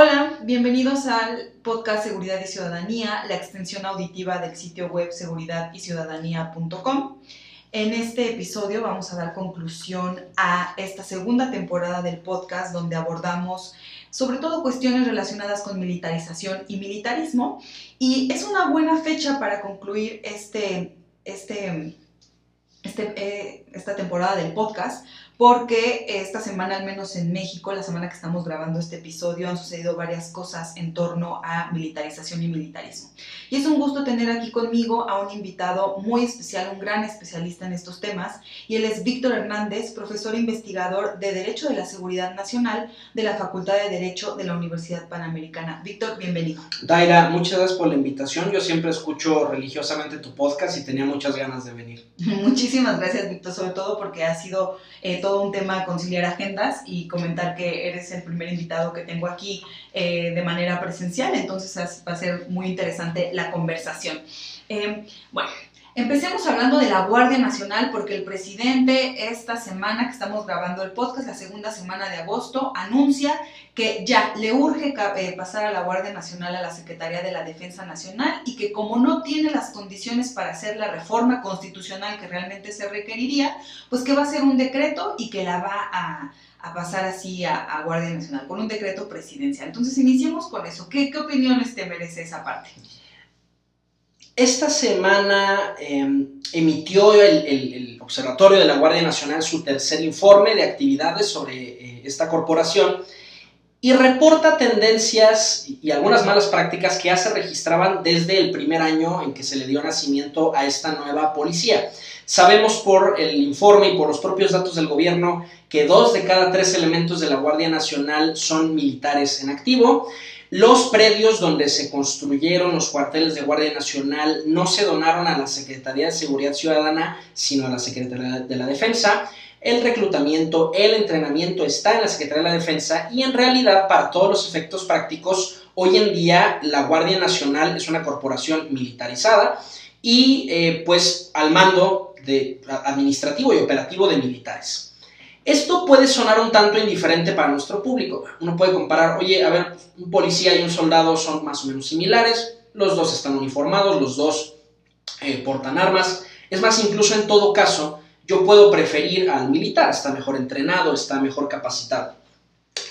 Hola, bienvenidos al podcast Seguridad y Ciudadanía, la extensión auditiva del sitio web seguridadyciudadanía.com. En este episodio vamos a dar conclusión a esta segunda temporada del podcast donde abordamos sobre todo cuestiones relacionadas con militarización y militarismo. Y es una buena fecha para concluir este, este, este, eh, esta temporada del podcast porque esta semana, al menos en México, la semana que estamos grabando este episodio, han sucedido varias cosas en torno a militarización y militarismo. Y es un gusto tener aquí conmigo a un invitado muy especial, un gran especialista en estos temas, y él es Víctor Hernández, profesor e investigador de Derecho de la Seguridad Nacional de la Facultad de Derecho de la Universidad Panamericana. Víctor, bienvenido. Daira, muchas gracias por la invitación. Yo siempre escucho religiosamente tu podcast y tenía muchas ganas de venir. Muchísimas gracias, Víctor, sobre todo porque ha sido... Eh, todo un tema conciliar agendas y comentar que eres el primer invitado que tengo aquí eh, de manera presencial, entonces va a ser muy interesante la conversación. Eh, bueno, Empecemos hablando de la Guardia Nacional porque el presidente esta semana que estamos grabando el podcast, la segunda semana de agosto, anuncia que ya le urge eh, pasar a la Guardia Nacional a la Secretaría de la Defensa Nacional y que como no tiene las condiciones para hacer la reforma constitucional que realmente se requeriría, pues que va a ser un decreto y que la va a, pasar así a, Guardia Nacional, con un decreto presidencial. Entonces iniciemos con eso. ¿Qué, qué opiniones te merece esa parte? Esta semana em, emitió el, Observatorio de la Guardia Nacional su tercer informe de actividades sobre eh, esta corporación y reporta tendencias y algunas malas prácticas que ya se registraban desde el primer año en que se le dio nacimiento a esta nueva policía. Sabemos por el informe y por los propios datos del gobierno que dos de cada tres elementos de la Guardia Nacional son militares en activo. Los predios donde se construyeron los cuarteles de Guardia Nacional no se donaron a la Secretaría de Seguridad Ciudadana, sino a la Secretaría de la Defensa. El reclutamiento, el entrenamiento está en la Secretaría de la Defensa y en realidad para todos los efectos prácticos, hoy en día la Guardia Nacional es una corporación militarizada y eh, pues al mando de, administrativo y operativo de militares. Esto puede sonar un tanto indiferente para nuestro público. Uno puede comparar, oye, a ver, un policía y un soldado son más o menos similares, los dos están uniformados, los dos eh, portan armas. Es más, incluso en todo caso, yo puedo preferir al militar, está mejor entrenado, está mejor capacitado.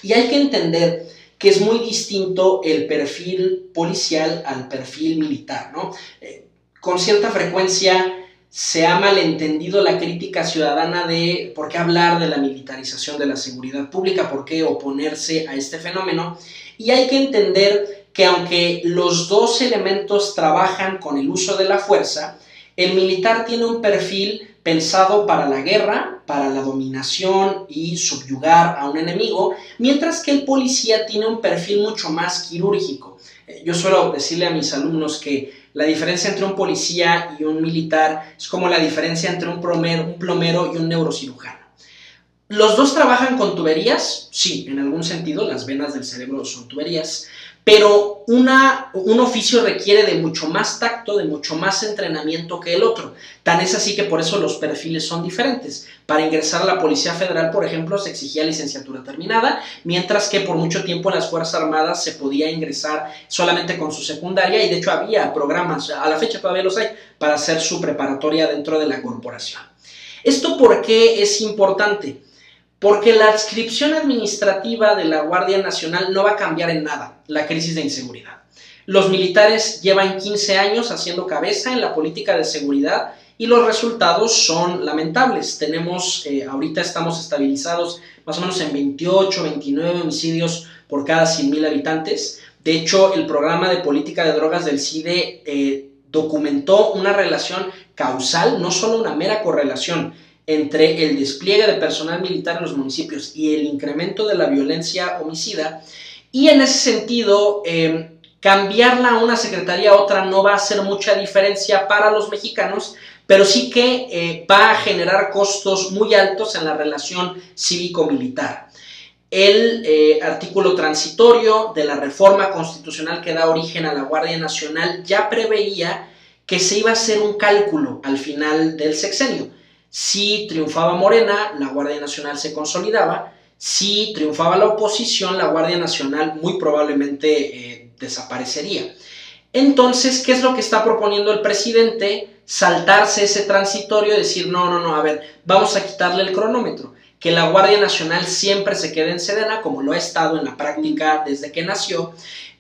Y hay que entender que es muy distinto el perfil policial al perfil militar, ¿no? Eh, con cierta frecuencia se ha malentendido la crítica ciudadana de por qué hablar de la militarización de la seguridad pública, por qué oponerse a este fenómeno. Y hay que entender que aunque los dos elementos trabajan con el uso de la fuerza, el militar tiene un perfil pensado para la guerra, para la dominación y subyugar a un enemigo, mientras que el policía tiene un perfil mucho más quirúrgico. Eh, yo suelo decirle a mis alumnos que la diferencia entre un policía y un militar es como la diferencia entre un plomero, y un neurocirujano. ¿Los dos trabajan con tuberías? Sí, en algún sentido, las venas del cerebro son tuberías, pero una, un oficio requiere de mucho más tacto, de mucho más entrenamiento que el otro. Tan es así que por eso los perfiles son diferentes. Para ingresar a la Policía Federal, por ejemplo, se exigía licenciatura terminada, mientras que por mucho tiempo en las Fuerzas Armadas se podía ingresar solamente con su secundaria y de hecho había programas, a la fecha todavía los hay, para hacer su preparatoria dentro de la corporación. ¿Esto por qué es importante? Porque la adscripción administrativa de la Guardia Nacional no va a cambiar en nada la crisis de inseguridad. Los militares llevan 15 años haciendo cabeza en la política de seguridad y los resultados son lamentables. Tenemos, eh, ahorita estamos estabilizados más o menos en 28, 29 homicidios por cada 100.000 habitantes. De hecho, el programa de política de drogas del CIDE eh, documentó una relación causal, no solo una mera correlación, entre el despliegue de personal militar en los municipios y el incremento de la violencia homicida. Y en ese sentido, em, cambiarla a una secretaría a otra no va a hacer mucha diferencia para los mexicanos, pero sí que eh, va a generar costos muy altos en la relación cívico-militar. El eh, artículo transitorio de la reforma constitucional que da origen a la Guardia Nacional ya preveía que se iba a hacer un cálculo al final del sexenio si triunfaba Morena, la Guardia Nacional se consolidaba. si triunfaba la oposición, la Guardia Nacional muy probablemente eh, desaparecería. Entonces, ¿qué es lo que está proponiendo el presidente? Saltarse ese transitorio y decir, no, no, no, a ver, vamos a quitarle el cronómetro. Que la Guardia Nacional siempre se quede en Sedena, como lo ha estado en la práctica desde que nació.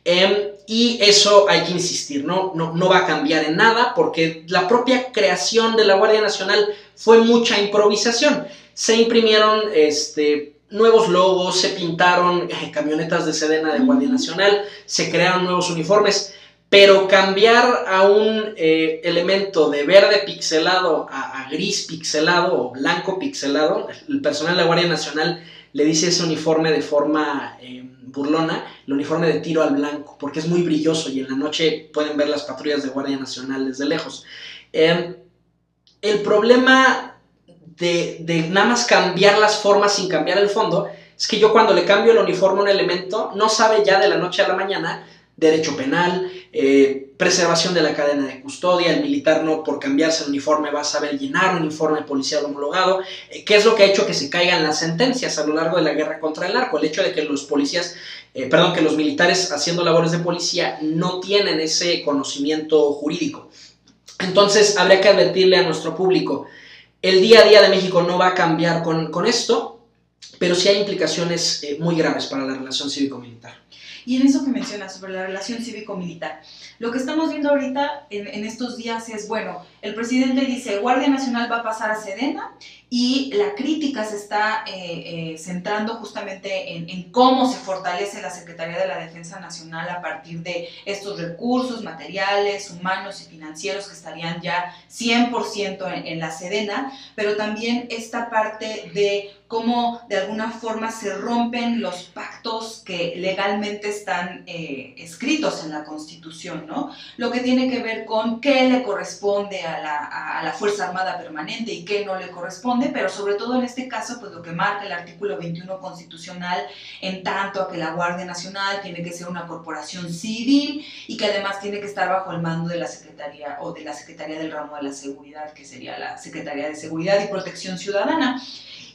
Em, y eso hay que insistir, ¿no? ¿no? No va a cambiar en nada porque la propia creación de la Guardia Nacional fue mucha improvisación. Se imprimieron este, nuevos logos, se pintaron eh, camionetas de Sedena de Guardia Nacional, se crearon nuevos uniformes, pero cambiar a un eh, elemento de verde pixelado a, gris pixelado o blanco pixelado, el personal de la Guardia Nacional le dice ese uniforme de forma eh, burlona, el uniforme de tiro al blanco, porque es muy brilloso y en la noche pueden ver las patrullas de Guardia Nacional desde lejos. El problema de, nada más cambiar las formas sin cambiar el fondo, es que yo cuando le cambio el uniforme a un elemento, no sabe ya de la noche a la mañana derecho penal, eh, preservación de la cadena de custodia, el militar no por cambiarse el uniforme va a saber llenar un uniforme policial homologado, eh, ¿qué es lo que ha hecho que se caigan las sentencias a lo largo de la guerra contra el narco? El hecho de que los policías, eh, perdón, que los militares haciendo labores de policía no tienen ese conocimiento jurídico. Entonces habría que advertirle a nuestro público, el día a día de México no va a cambiar con, esto, pero sí hay implicaciones eh, muy graves para la relación cívico-militar. Y en eso que mencionas sobre la relación cívico-militar, lo que estamos viendo ahorita en, en, estos días es, bueno, el presidente dice, Guardia Nacional va a pasar a Sedena y la crítica se está eh, eh, centrando justamente en, cómo se fortalece la Secretaría de la Defensa Nacional a partir de estos recursos materiales, humanos y financieros que estarían ya 100% en, en la Sedena, pero también esta parte de cómo de alguna forma se rompen los pactos que legalmente están eh, escritos en la Constitución, ¿no? Lo que tiene que ver con qué le corresponde a la, a la Fuerza Armada Permanente y qué no le corresponde pero sobre todo en este caso, pues lo que marca el artículo 21 constitucional, en tanto a que la Guardia Nacional tiene que ser una corporación civil y que además tiene que estar bajo el mando de la Secretaría o de la Secretaría del Ramo de la Seguridad, que sería la Secretaría de Seguridad y Protección Ciudadana.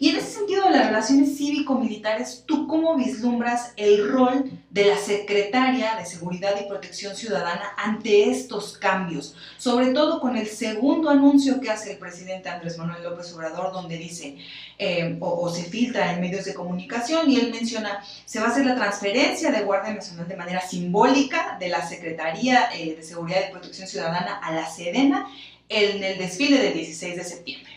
Y en ese sentido de las relaciones cívico-militares, ¿tú cómo vislumbras el rol de la Secretaria de Seguridad y Protección Ciudadana ante estos cambios? Sobre todo con el segundo anuncio que hace el presidente Andrés Manuel López Obrador, donde dice, eh, o, se filtra en medios de comunicación, y él menciona, se va a hacer la transferencia de Guardia Nacional de manera simbólica de la Secretaría eh, de Seguridad y Protección Ciudadana a la Sedena en el desfile del 16 de septiembre.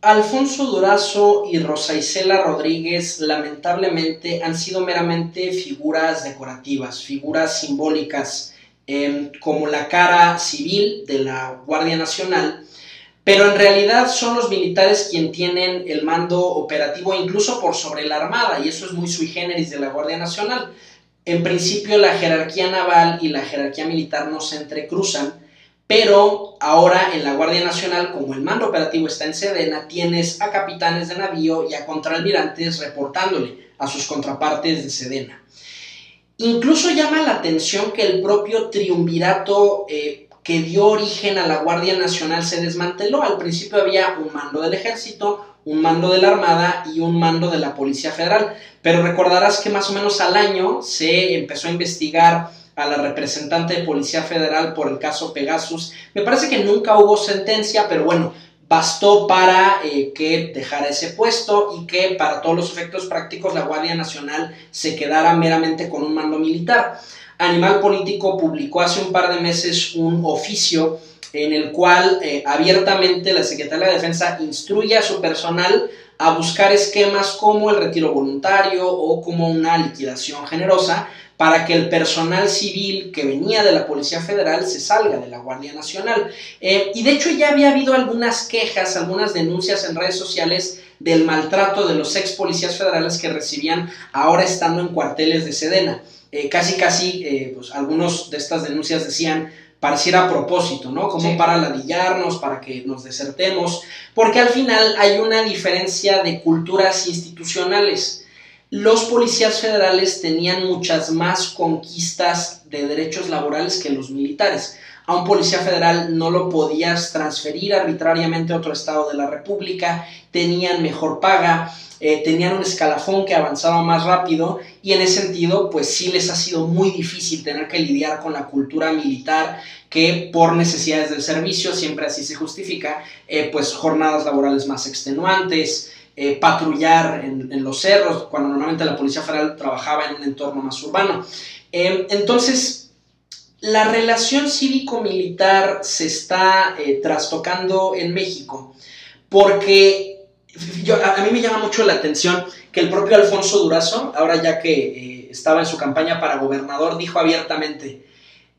Alfonso Durazo y Rosa Isela Rodríguez lamentablemente han sido meramente figuras decorativas, figuras simbólicas, em, como la cara civil de la Guardia Nacional, pero en realidad son los militares quienes tienen el mando operativo incluso por sobre la Armada, y eso es muy sui generis de la Guardia Nacional. En principio la jerarquía naval y la jerarquía militar no se entrecruzan, pero ahora en la Guardia Nacional, como el mando operativo está en Sedena, tienes a capitanes de navío y a contraalmirantes reportándole a sus contrapartes de Sedena. Incluso llama la atención que el propio triunvirato eh, que dio origen a la Guardia Nacional se desmanteló. Al principio había un mando del ejército, un mando de la Armada y un mando de la Policía Federal. Pero recordarás que más o menos al año se empezó a investigar a la representante de Policía Federal por el caso Pegasus. Me parece que nunca hubo sentencia, pero bueno, bastó para eh, que dejara ese puesto y que para todos los efectos prácticos la Guardia Nacional se quedara meramente con un mando militar. Animal Político publicó hace un par de meses un oficio en el cual eh, abiertamente la Secretaría de Defensa instruye a su personal a buscar esquemas como el retiro voluntario o como una liquidación generosa para que el personal civil que venía de la Policía Federal se salga de la Guardia Nacional. Eh, y de hecho ya había habido algunas quejas, algunas denuncias en redes sociales del maltrato de los ex policías federales que recibían ahora estando en cuarteles de Sedena. Eh, casi, casi, eh, pues algunos de estas denuncias decían, pareciera a propósito, ¿no? Como para ladillarnos, para que nos desertemos, porque al final hay una diferencia de culturas institucionales los policías federales tenían muchas más conquistas de derechos laborales que los militares. a un policía federal no lo podías transferir arbitrariamente a otro estado de la República, tenían mejor paga, eh, tenían un escalafón que avanzaba más rápido y en ese sentido pues sí les ha sido muy difícil tener que lidiar con la cultura militar que por necesidades del servicio, siempre así se justifica, eh, pues jornadas laborales más extenuantes, eh, patrullar en, los cerros, cuando normalmente la Policía Federal trabajaba en un entorno más urbano. entonces, la relación cívico-militar se está trastocando en México porque a, mí me llama mucho la atención que el propio Alfonso Durazo, ahora ya que eh, estaba en su campaña para gobernador, dijo abiertamente,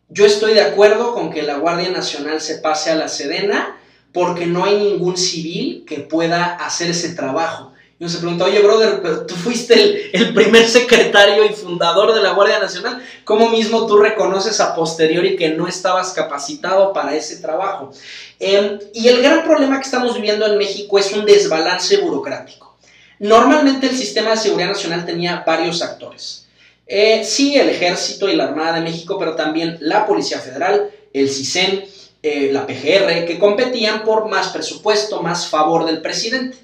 yo estoy de acuerdo con que la Guardia Nacional se pase a la Sedena porque no hay ningún civil que pueda hacer ese trabajo. Y uno se pregunta, oye, brother, pero tú fuiste el, primer secretario y fundador de la Guardia Nacional. ¿Cómo mismo tú reconoces a posteriori que no estabas capacitado para ese trabajo? Em, y el gran problema que estamos viviendo en México es un desbalance burocrático. Normalmente el sistema de seguridad nacional tenía varios actores. Eh, sí, el ejército y la Armada de México, pero también la Policía Federal, el CISEN, eh, la PGR, que competían por más presupuesto, más favor del presidente.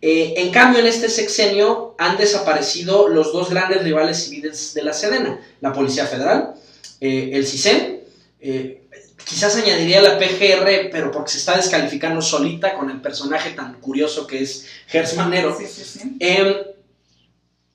Eh, en cambio, en este sexenio han desaparecido los dos grandes rivales civiles de la Sedena, la Policía Federal, el CISEN, quizás añadiría la PGR, pero porque se está descalificando solita con el personaje tan curioso que es Gers Manero. Em,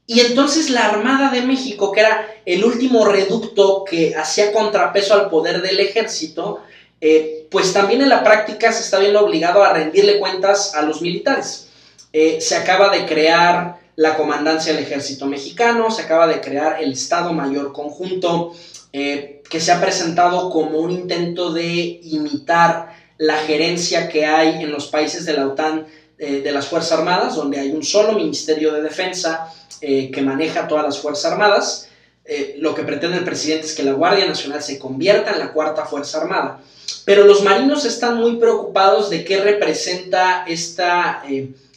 y entonces la Armada de México, que era el último reducto que hacía contrapeso al poder del ejército, eh, pues también en la práctica se está viendo obligado a rendirle cuentas a los militares. Eh, se acaba de crear la comandancia del ejército mexicano, se acaba de crear el Estado Mayor Conjunto, eh, que se ha presentado como un intento de imitar la gerencia que hay en los países de la OTAN de las Fuerzas Armadas, donde hay un solo Ministerio de Defensa que maneja todas las Fuerzas Armadas. lo que pretende el presidente es que la Guardia Nacional se convierta en la cuarta Fuerza Armada. Pero los marinos están muy preocupados de qué representa esta,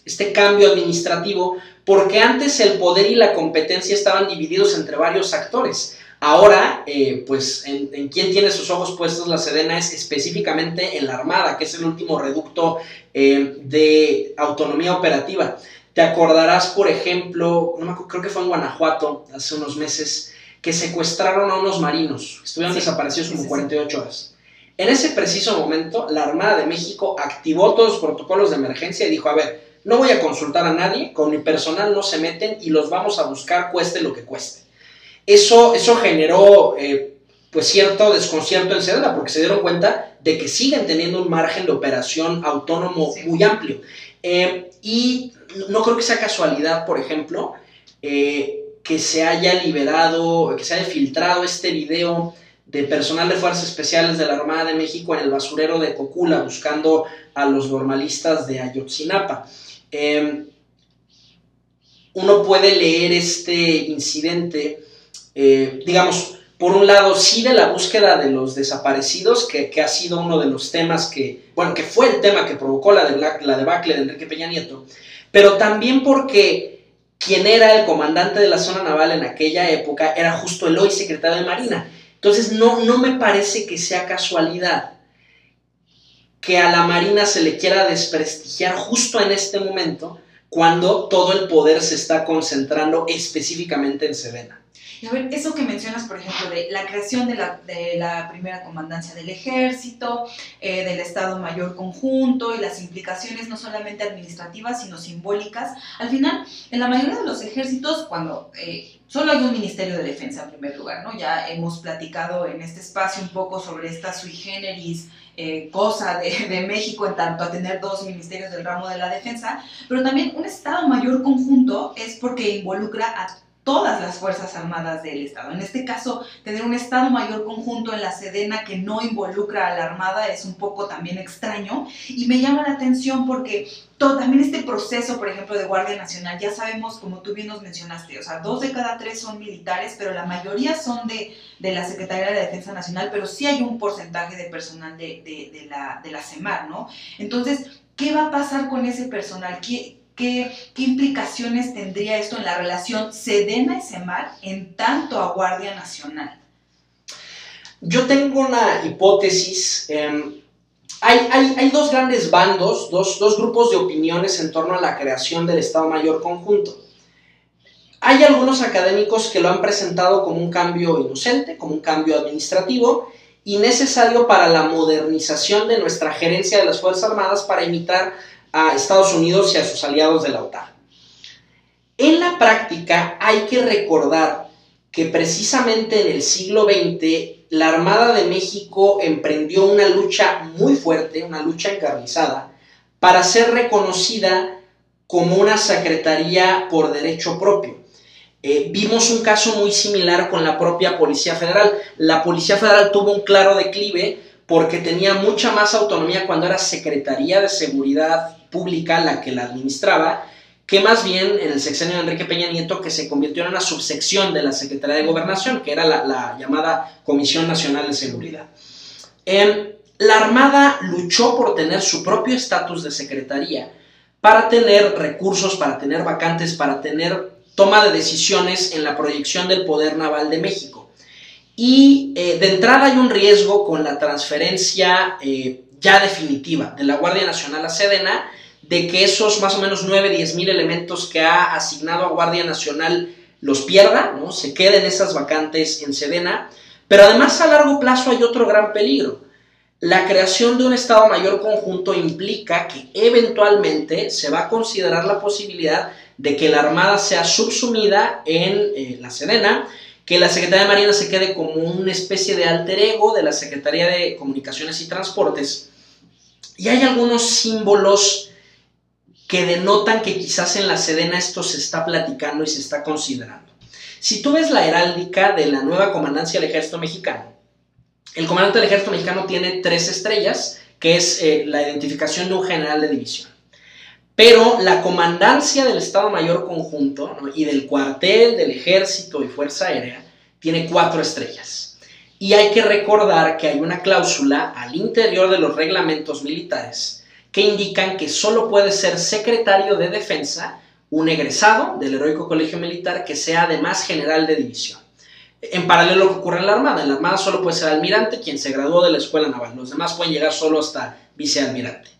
este cambio administrativo, porque antes el poder y la competencia estaban divididos entre varios actores. Ahora, eh, pues en, en, quién tiene sus ojos puestos la Sedena es específicamente en la Armada, que es el último reducto eh, de autonomía operativa. Te acordarás, por ejemplo, no creo que fue en Guanajuato hace unos meses, que secuestraron a unos marinos, estuvieron desaparecidos como 48 horas. En ese preciso momento, la Armada de México activó todos los protocolos de emergencia y dijo, a ver, no voy a consultar a nadie, con mi personal no se meten y los vamos a buscar cueste lo que cueste. Eso, eso generó eh, pues cierto desconcierto en Sedena porque se dieron cuenta de que siguen teniendo un margen de operación autónomo muy amplio. Eh, y no creo que sea casualidad, por ejemplo, eh, que se haya liberado, que se haya filtrado este video de personal de Fuerzas Especiales de la Armada de México en el basurero de Cocula buscando a los normalistas de Ayotzinapa. uno puede leer este incidente eh, digamos, por un lado, sí de la búsqueda de los desaparecidos, que, ha sido uno de los temas que, bueno, que fue el tema que provocó la, la debacle de Enrique Peña Nieto, pero también porque quien era el comandante de la zona naval en aquella época era justo el hoy secretario de Marina. Entonces, no, no me parece que sea casualidad que a la Marina se le quiera desprestigiar justo en este momento, cuando todo el poder se está concentrando específicamente en Sedena. A ver, eso que mencionas, por ejemplo, de la creación de la, de la primera comandancia del ejército, eh, del Estado Mayor Conjunto y las implicaciones no solamente administrativas, sino simbólicas, al final, en la mayoría de los ejércitos, cuando eh, solo hay un Ministerio de Defensa en primer lugar, ¿no? Ya hemos platicado en este espacio un poco sobre esta sui generis eh, cosa de, de, México en tanto a tener dos ministerios del ramo de la defensa, pero también un Estado Mayor Conjunto es porque involucra a todas las Fuerzas Armadas del Estado. En este caso, tener un Estado Mayor conjunto en la Sedena que no involucra a la Armada es un poco también extraño y me llama la atención porque todo, también este proceso, por ejemplo, de Guardia Nacional, ya sabemos, como tú bien nos mencionaste, o sea, dos de cada tres son militares, pero la mayoría son de, de la Secretaría de Defensa Nacional, pero sí hay un porcentaje de personal de, de, la, de la CEMAR, ¿no? Entonces, ¿qué va a pasar con ese personal? ¿Qué, ¿Qué, implicaciones tendría esto en la relación Sedena y Semar en tanto a Guardia Nacional? Yo tengo una hipótesis. Em, hay, dos grandes bandos, dos, dos grupos de opiniones en torno a la creación del Estado Mayor Conjunto. Hay algunos académicos que lo han presentado como un cambio inocente, como un cambio administrativo y necesario para la modernización de nuestra gerencia de las Fuerzas Armadas para imitar a Estados Unidos y a sus aliados de la OTAN. En la práctica hay que recordar que precisamente en el siglo XX la Armada de México emprendió una lucha muy fuerte, una lucha encarnizada, para ser reconocida como una secretaría por derecho propio. Eh, vimos un caso muy similar con la propia Policía Federal. La Policía Federal tuvo un claro declive porque tenía mucha más autonomía cuando era Secretaría de Seguridad Pública la que la administraba que más bien en el sexenio de Enrique Peña Nieto, que se convirtió en una subsección de la Secretaría de Gobernación, que era la, llamada Comisión Nacional de Seguridad. La Armada luchó por tener su propio estatus de secretaría para tener recursos, para tener vacantes, para tener toma de decisiones en la proyección del poder naval de México. Y eh, de entrada hay un riesgo con la transferencia eh, ya definitiva de la Guardia Nacional a Sedena, de que esos más o menos 9, 10 mil elementos que ha asignado a Guardia Nacional los pierda, ¿no? se queden esas vacantes en Sedena, pero además a largo plazo hay otro gran peligro. La creación de un Estado Mayor conjunto implica que eventualmente se va a considerar la posibilidad de que la Armada sea subsumida en eh, la Sedena, que la Secretaría de Marina se quede como una especie de alter ego de la Secretaría de Comunicaciones y Transportes. Y hay algunos símbolos que denotan que quizás en la Sedena esto se está platicando y se está considerando. Si tú ves la heráldica de la nueva comandancia del ejército mexicano, el comandante del ejército mexicano tiene tres estrellas, que es eh, la identificación de un general de división. Pero la comandancia del Estado Mayor Conjunto y del cuartel del ejército y fuerza aérea tiene cuatro estrellas. Y hay que recordar que hay una cláusula al interior de los reglamentos militares que indican que solo puede ser secretario de defensa un egresado del heroico colegio militar que sea además general de división. En paralelo a lo que ocurre en la Armada, en la Armada solo puede ser almirante quien se graduó de la escuela naval, los demás pueden llegar solo hasta vicealmirante.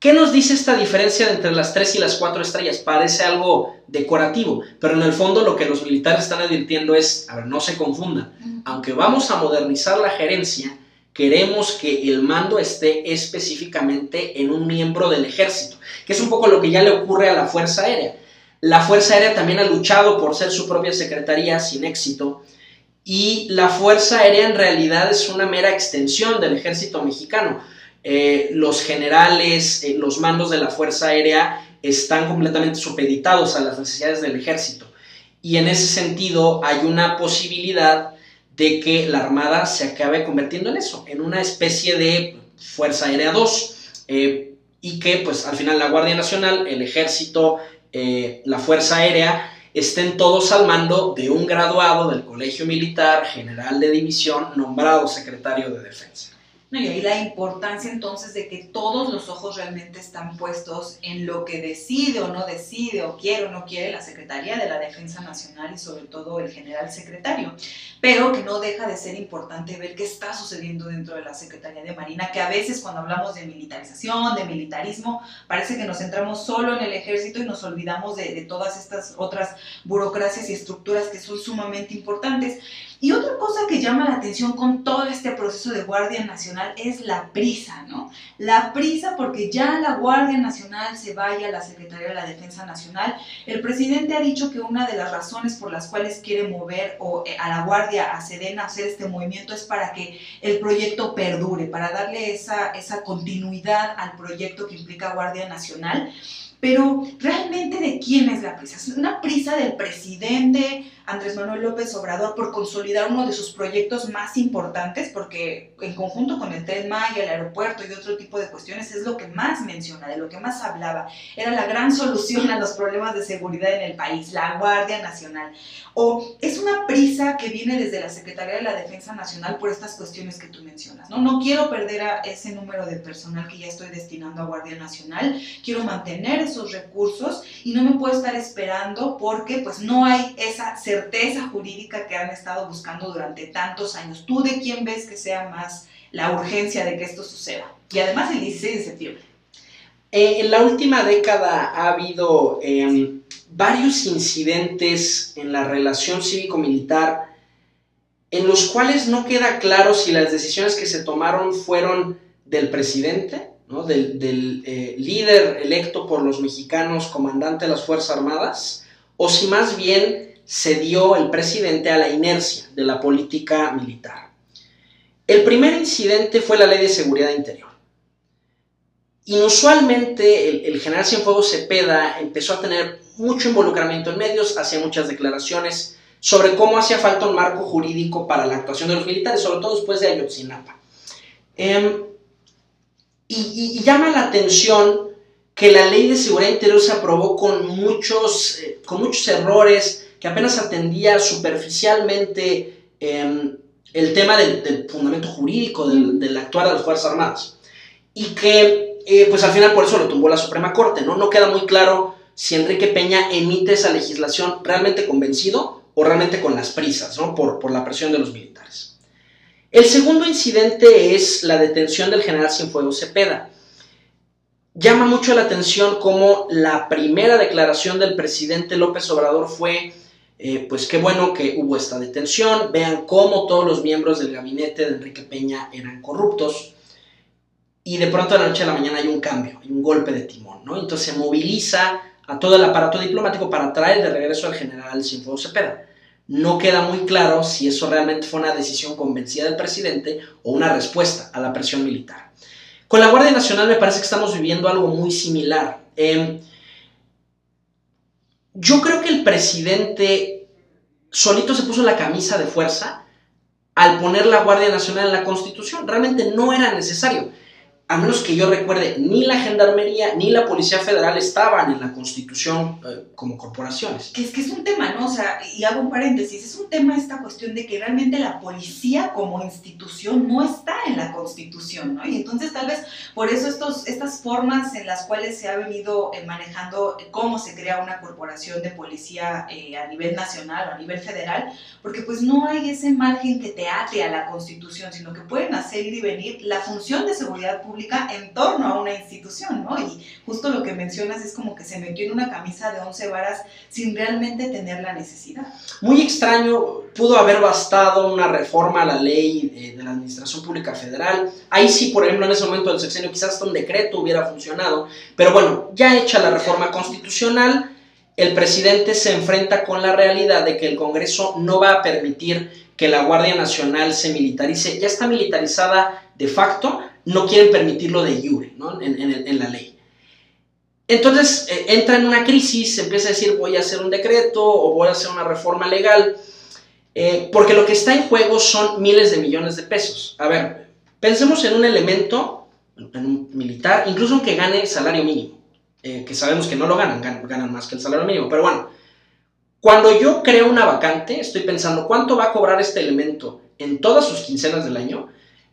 ¿Qué nos dice esta diferencia entre las tres y las cuatro estrellas? Parece algo decorativo, pero en el fondo lo que los militares están advirtiendo es, a ver, no se confundan, aunque vamos a modernizar la gerencia, queremos que el mando esté específicamente en un miembro del ejército, que es un poco lo que ya le ocurre a la Fuerza Aérea. La Fuerza Aérea también ha luchado por ser su propia secretaría sin éxito y la Fuerza Aérea en realidad es una mera extensión del ejército mexicano. Eh, los generales, eh, los mandos de la Fuerza Aérea están completamente supeditados a las necesidades del ejército. Y en ese sentido hay una posibilidad de que la Armada se acabe convirtiendo en eso, en una especie de Fuerza Aérea 2, eh, y que pues al final la Guardia Nacional, el Ejército, eh, la Fuerza Aérea, estén todos al mando de un graduado del Colegio Militar, general de división, nombrado secretario de Defensa y ahí la importancia entonces de que todos los ojos realmente están puestos en lo que decide o no decide o quiere o no quiere la Secretaría de la Defensa Nacional y sobre todo el general secretario, pero que no deja de ser importante ver qué está sucediendo dentro de la Secretaría de Marina, que a veces cuando hablamos de militarización, de militarismo, parece que nos centramos solo en el ejército y nos olvidamos de, de todas estas otras burocracias y estructuras que son sumamente importantes. Y otra cosa que llama la atención con todo este proceso de Guardia Nacional es la prisa, ¿no? La prisa porque ya la Guardia Nacional se vaya a la Secretaría de la Defensa Nacional. El presidente ha dicho que una de las razones por las cuales quiere mover eh, a la Guardia a Sedena hacer este movimiento es para que el proyecto perdure, para darle esa, esa continuidad al proyecto que implica Guardia Nacional. Pero realmente de quién es la prisa? ¿Es una prisa del presidente Andrés Manuel López Obrador por consolidar uno de sus proyectos más importantes? Porque en conjunto con el Tren Maya, el aeropuerto y otro tipo de cuestiones es lo que más menciona, de lo que más hablaba. Era la gran solución a los problemas de seguridad en el país, la Guardia Nacional. O es una prisa que viene desde la Secretaría de la Defensa Nacional por estas cuestiones que tú mencionas. No, no quiero perder a ese número de personal que ya estoy destinando a Guardia Nacional, quiero mantener esos recursos y no me puedo estar esperando porque pues no hay esa certeza jurídica que han estado buscando durante tantos años. ¿Tú de quién ves que sea más la urgencia de que esto suceda? Y además el 16 de septiembre. Eh, en la última década ha habido em, varios incidentes en la relación cívico-militar en los cuales no queda claro si las decisiones que se tomaron fueron del presidente, del, eh, líder electo por los mexicanos, comandante de las Fuerzas Armadas, o si más bien se dio el presidente a la inercia de la política militar. El primer incidente fue la Ley de Seguridad Interior. Inusualmente el, el general Cienfuegos Cepeda empezó a tener mucho involucramiento en medios, hacía muchas declaraciones, sobre cómo hacía falta un marco jurídico para la actuación de los militares, sobre todo después de Ayotzinapa. Em, y, llama la atención que la ley de seguridad interior se aprobó con muchos, eh, con muchos errores, que apenas atendía superficialmente em, el tema del, fundamento jurídico del, del, actuar de las Fuerzas Armadas. Y que, eh, pues al final por eso lo tumbó la Suprema Corte, ¿no? No queda muy claro si Enrique Peña emite esa legislación realmente convencido o realmente con las prisas, ¿no? por, por la presión de los militares. El segundo incidente es la detención del general Cienfuegos Cepeda. Llama mucho la atención cómo la primera declaración del presidente López Obrador fue, eh, pues qué bueno que hubo esta detención, vean cómo todos los miembros del gabinete de Enrique Peña eran corruptos, y de pronto de la noche a la mañana hay un cambio, hay un golpe de timón, ¿no? Entonces se moviliza a todo el aparato diplomático para traer de regreso al general Cienfuegos Cepeda. No queda muy claro si eso realmente fue una decisión convencida del presidente o una respuesta a la presión militar. Con la Guardia Nacional me parece que estamos viviendo algo muy similar. Em, yo creo que el presidente solito se puso la camisa de fuerza al poner la Guardia Nacional en la Constitución. Realmente no era necesario a menos que yo recuerde, ni la Gendarmería ni la Policía Federal estaban en la Constitución eh, como corporaciones. Que es que es un tema, ¿no? O sea, y hago un paréntesis, es un tema esta cuestión de que realmente la policía como institución no está en la Constitución, ¿no? Y entonces tal vez por eso estos, estas formas en las cuales se ha venido eh, manejando cómo se crea una corporación de policía eh, a nivel nacional o a nivel federal, porque pues no hay ese margen que te ate a la Constitución, sino que pueden hacer ir y venir la función de seguridad pública en torno a una institución, ¿no? Y justo lo que mencionas es como que se metió en una camisa de once varas sin realmente tener la necesidad. Muy extraño, pudo haber bastado una reforma a la ley eh, de la Administración Pública Federal. Ahí sí, por ejemplo, en ese momento del sexenio quizás hasta un decreto hubiera funcionado, pero bueno, ya hecha la reforma constitucional, el presidente se enfrenta con la realidad de que el Congreso no va a permitir que la Guardia Nacional se militarice. Ya está militarizada de facto, no quieren permitirlo de jure ¿no? en, la ley. Entonces eh, entra en una crisis, empieza a decir voy a hacer un decreto o voy a hacer una reforma legal, eh, porque lo que está en juego son miles de millones de pesos. A ver, pensemos en un elemento, en un militar, incluso aunque gane salario mínimo, eh, que sabemos que no lo ganan, ganan, ganan más que el salario mínimo, pero bueno, cuando yo creo una vacante, estoy pensando cuánto va a cobrar este elemento en todas sus quincenas del año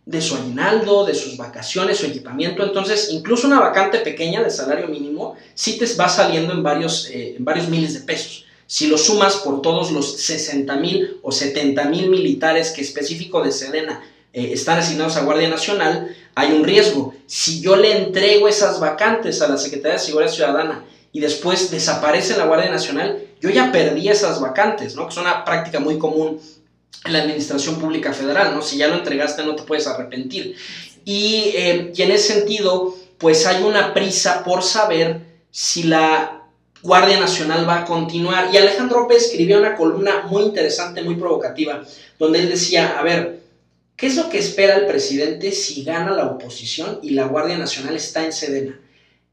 de su aguinaldo, de sus vacaciones, su equipamiento. Entonces, incluso una vacante pequeña de salario mínimo sí te va saliendo en varios, eh, en varios miles de pesos. Si lo sumas por todos los 60 mil o 70 mil militares que específico de Sedena eh, están asignados a Guardia Nacional, hay un riesgo. Si yo le entrego esas vacantes a la Secretaría de Seguridad Ciudadana y después desaparece la Guardia Nacional, yo ya perdí esas vacantes, ¿no? que es una práctica muy común en la Administración Pública Federal, ¿no? Si ya lo entregaste no te puedes arrepentir. Y, eh, y en ese sentido, pues hay una prisa por saber si la Guardia Nacional va a continuar. Y Alejandro López escribió una columna muy interesante, muy provocativa, donde él decía, a ver, ¿qué es lo que espera el presidente si gana la oposición y la Guardia Nacional está en Sedena?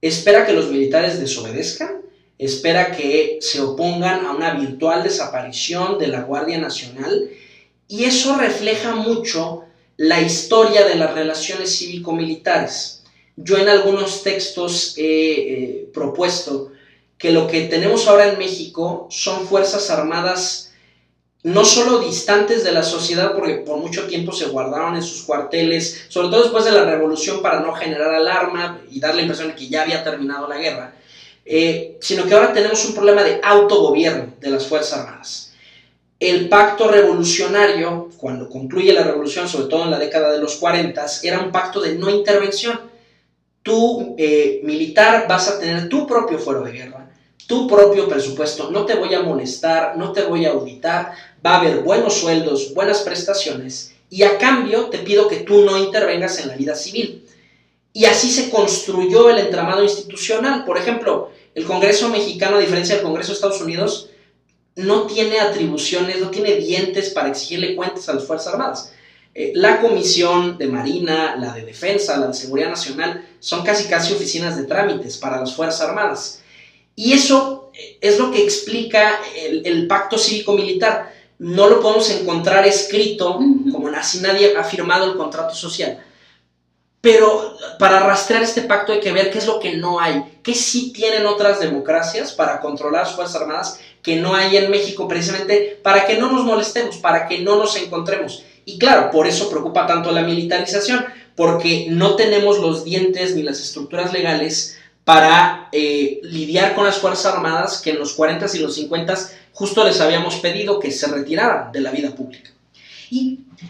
¿Espera que los militares desobedezcan? ¿Espera que se opongan a una virtual desaparición de la Guardia Nacional? Y eso refleja mucho la historia de las relaciones cívico-militares. Yo en algunos textos he eh, propuesto que lo que tenemos ahora en México son fuerzas armadas no solo distantes de la sociedad, porque por mucho tiempo se guardaron en sus cuarteles, sobre todo después de la revolución para no generar alarma y dar la impresión de que ya había terminado la guerra, eh, sino que ahora tenemos un problema de autogobierno de las Fuerzas Armadas. El pacto revolucionario, cuando concluye la revolución, sobre todo en la década de los 40, era un pacto de no intervención. Tú, eh, militar, vas a tener tu propio fuero de guerra, tu propio presupuesto, no te voy a molestar, no te voy a auditar, va a haber buenos sueldos, buenas prestaciones, y a cambio te pido que tú no intervengas en la vida civil. Y así se construyó el entramado institucional. Por ejemplo, el Congreso mexicano, a diferencia del Congreso de Estados Unidos, no tiene atribuciones, no tiene dientes para exigirle cuentas a las Fuerzas Armadas. Eh, la Comisión de Marina, la de Defensa, la de Seguridad Nacional, son casi casi oficinas de trámites para las Fuerzas Armadas. Y eso eh, es lo que explica el, el pacto cívico-militar. No lo podemos encontrar escrito, como así nadie ha firmado el contrato social. Pero para rastrear este pacto hay que ver qué es lo que no hay, qué sí tienen otras democracias para controlar las Fuerzas Armadas que no hay en México, precisamente para que no nos molestemos, para que no nos encontremos. Y claro, por eso preocupa tanto la militarización, porque no tenemos los dientes ni las estructuras legales para eh, lidiar con las Fuerzas Armadas que en los 40 y los 50 justo les habíamos pedido que se retiraran de la vida pública.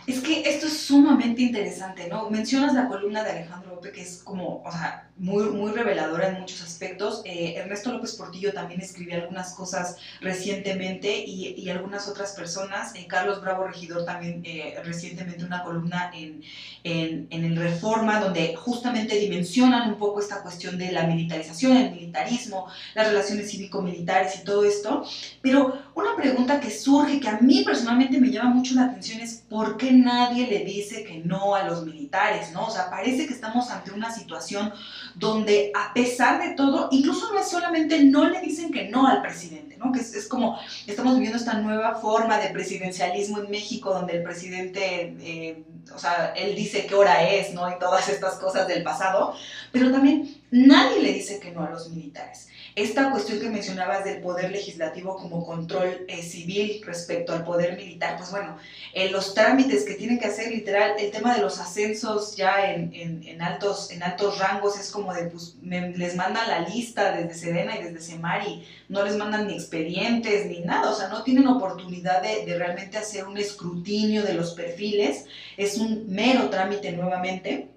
Es que esto es sumamente interesante, ¿no? Mencionas la columna de Alejandro López, que es como, o sea, muy, muy reveladora en muchos aspectos. Eh, Ernesto López Portillo también escribió algunas cosas recientemente y, y algunas otras personas. Eh, Carlos Bravo Regidor también eh, recientemente una columna en, en, en, el Reforma, donde justamente dimensionan un poco esta cuestión de la militarización, el militarismo, las relaciones cívico-militares y todo esto. Pero una pregunta que surge, que a mí personalmente me llama mucho la atención, es ¿por qué nadie le dice que no a los militares? ¿no? O sea, parece que estamos ante una situación donde a pesar de todo, incluso no solamente no le dicen que no al presidente, ¿no? Que es, es como, estamos viviendo esta nueva forma de presidencialismo en México, donde el presidente, eh, o sea, él dice qué hora es, ¿no? Y todas estas cosas del pasado, pero también nadie le dice que no a los militares esta cuestión que mencionabas del poder legislativo como control eh, civil respecto al poder militar, pues bueno, en los trámites que tienen que hacer, literal, el tema de los ascensos ya en, en, altos, en altos rangos es como de, pues les mandan la lista desde Sedena y desde Semari, no les mandan ni expedientes ni nada, o sea, no tienen oportunidad de, de realmente hacer un escrutinio de los perfiles, es un mero trámite nuevamente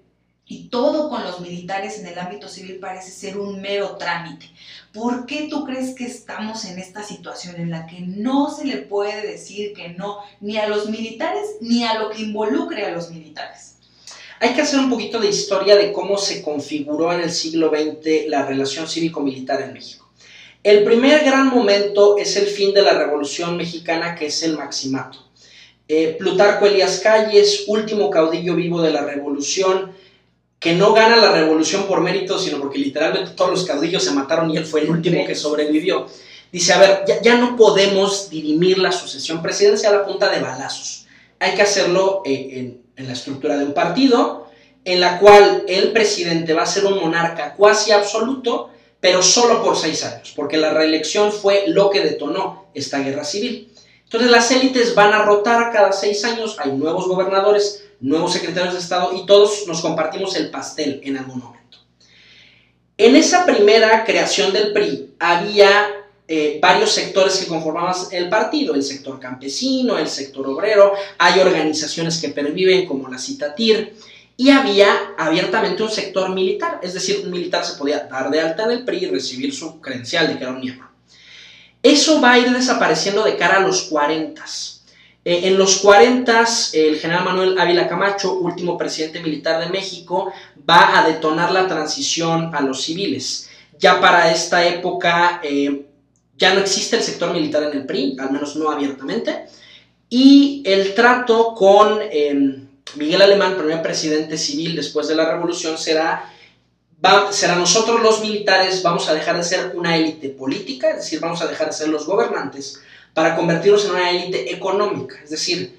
y todo con los militares en el ámbito civil parece ser un mero trámite. ¿Por qué tú crees que estamos en esta situación en la que no se le puede decir que no ni a los militares ni a lo que involucre a los militares? Hay que hacer un poquito de historia de cómo se configuró en el siglo XX la relación cívico-militar en México. El primer gran momento es el fin de la Revolución Mexicana, que es el Maximato. Eh, Plutarco Elías Calles, último caudillo vivo de la Revolución, que no gana la revolución por mérito, sino porque literalmente todos los caudillos se mataron y él fue el último que sobrevivió. Dice, a ver, ya, ya no podemos dirimir la sucesión presidencial a punta de balazos. Hay que hacerlo eh, en, en, la estructura de un partido, en la cual el presidente va a ser un monarca cuasi absoluto, pero solo por seis años, porque la reelección fue lo que detonó esta guerra civil. Entonces las élites van a rotar cada seis años, hay nuevos gobernadores, nuevos secretarios de Estado y todos nos compartimos el pastel en algún momento. En esa primera creación del PRI había eh, varios sectores que conformaban el partido, el sector campesino, el sector obrero, hay organizaciones que perviven como la Citatir y había abiertamente un sector militar, es decir, un militar se podía dar de alta en el PRI y recibir su credencial de que era un miembro. Eso va a ir desapareciendo de cara a los 40. Eh, en los 40, el general Manuel Ávila Camacho, último presidente militar de México, va a detonar la transición a los civiles. Ya para esta época eh, ya no existe el sector militar en el PRI, al menos no abiertamente, y el trato con eh, Miguel Alemán, primer presidente civil después de la revolución, será Va, será nosotros los militares, vamos a dejar de ser una élite política, es decir, vamos a dejar de ser los gobernantes, para convertirnos en una élite económica. Es decir,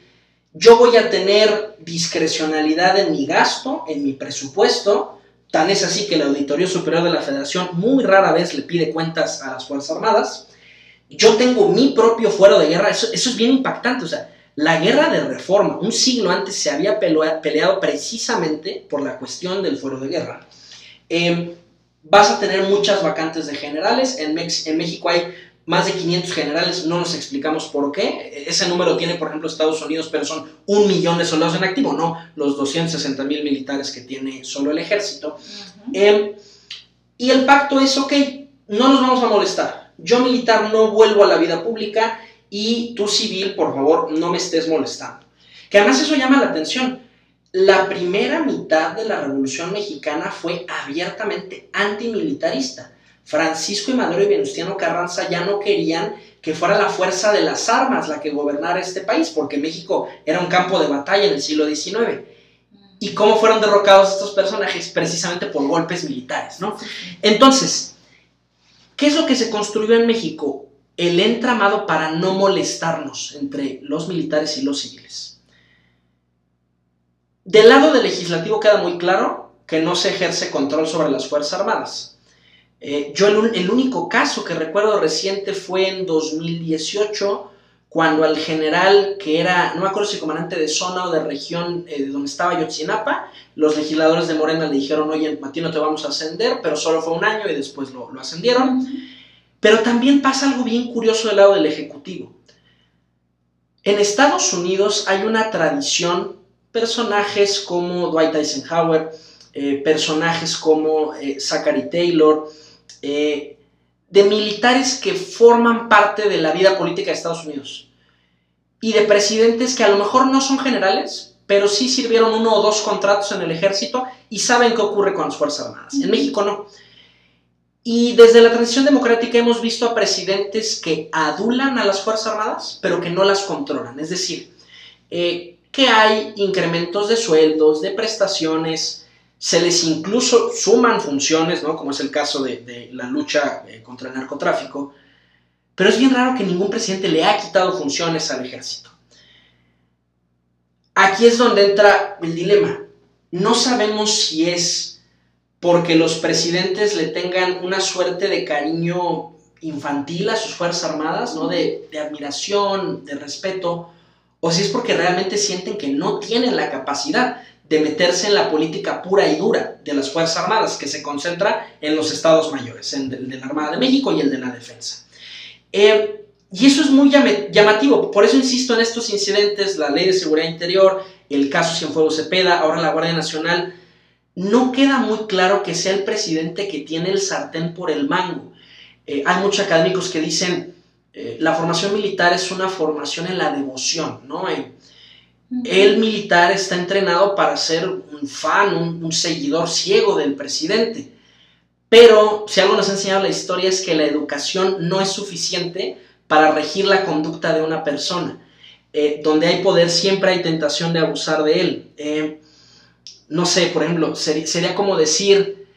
yo voy a tener discrecionalidad en mi gasto, en mi presupuesto, tan es así que el Auditorio Superior de la Federación muy rara vez le pide cuentas a las Fuerzas Armadas. Yo tengo mi propio fuero de guerra, eso, es bien impactante, o sea, la guerra de reforma, un siglo antes se había peleado precisamente por la cuestión del fuero de guerra. Eh, vas a tener muchas vacantes de generales. En, en México hay más de 500 generales, no nos explicamos por qué. Ese número tiene, por ejemplo, Estados Unidos, pero son un millón de soldados en activo, no los 260 mil militares que tiene solo el ejército. Em, y el pacto es, ok, no nos vamos a molestar. Yo militar no vuelvo a la vida pública y tú civil, por favor, no me estés molestando. Que además eso llama la atención. La primera mitad de la Revolución Mexicana fue abiertamente antimilitarista Francisco y Madero y Venustiano Carranza ya no querían que fuera la fuerza de las armas la que gobernara este país, porque México era un campo de batalla en el siglo XIX. ¿Y cómo fueron derrocados estos personajes? Precisamente por golpes militares, ¿no? Entonces, ¿qué es lo que se construyó en México? El entramado para no molestarnos entre los militares y los civiles. Del lado del legislativo queda muy claro que no se ejerce control sobre las Fuerzas Armadas eh, yo el, único caso que recuerdo reciente fue en 2018, cuando al general que era, no me acuerdo si comandante de zona o de región eh, de donde estaba Yotzinapa, los legisladores de Morena le dijeron, oye, Mati, no te vamos a ascender, pero solo fue un año y después lo, lo ascendieron. Pero también pasa algo bien curioso del lado del Ejecutivo. En Estados Unidos hay una tradición, personajes como Dwight Eisenhower, eh, personajes como Zachary Taylor, eh, de militares que forman parte de la vida política de Estados Unidos y de presidentes que a lo mejor no son generales, pero sí sirvieron uno o dos contratos en el ejército y saben qué ocurre con las Fuerzas Armadas. En México no. Y desde la transición democrática hemos visto a presidentes que adulan a las Fuerzas Armadas, pero que no las controlan. Es decir, eh, que hay incrementos de sueldos, de prestaciones, se les incluso suman funciones, ¿no? como es el caso de, la lucha eh, contra el narcotráfico, pero es bien raro que ningún presidente le ha quitado funciones al ejército. Aquí es donde entra el dilema. No sabemos si es porque los presidentes le tengan una suerte de cariño infantil a sus Fuerzas Armadas, ¿no? de, de admiración, de respeto, o si es porque realmente sienten que no tienen la capacidad de meterse en la política pura y dura de las Fuerzas Armadas, que se concentra en los estados mayores, en el de la Armada de México y el de la Defensa. Eh, y eso es muy llamativo, por eso insisto en estos incidentes, la Ley de Seguridad Interior, el caso Cienfuegos Cepeda, ahora la Guardia Nacional, no queda muy claro que sea el presidente que tiene el sartén por el mango. Eh, hay muchos académicos que dicen, eh, la formación militar es una formación en la devoción, ¿no? El militar está entrenado para ser un fan, un, seguidor ciego del presidente. Pero si algo nos ha enseñado la historia es que la educación no es suficiente para regir la conducta de una persona. Eh, donde hay poder siempre hay tentación de abusar de él. Eh, no sé, por ejemplo, sería como decir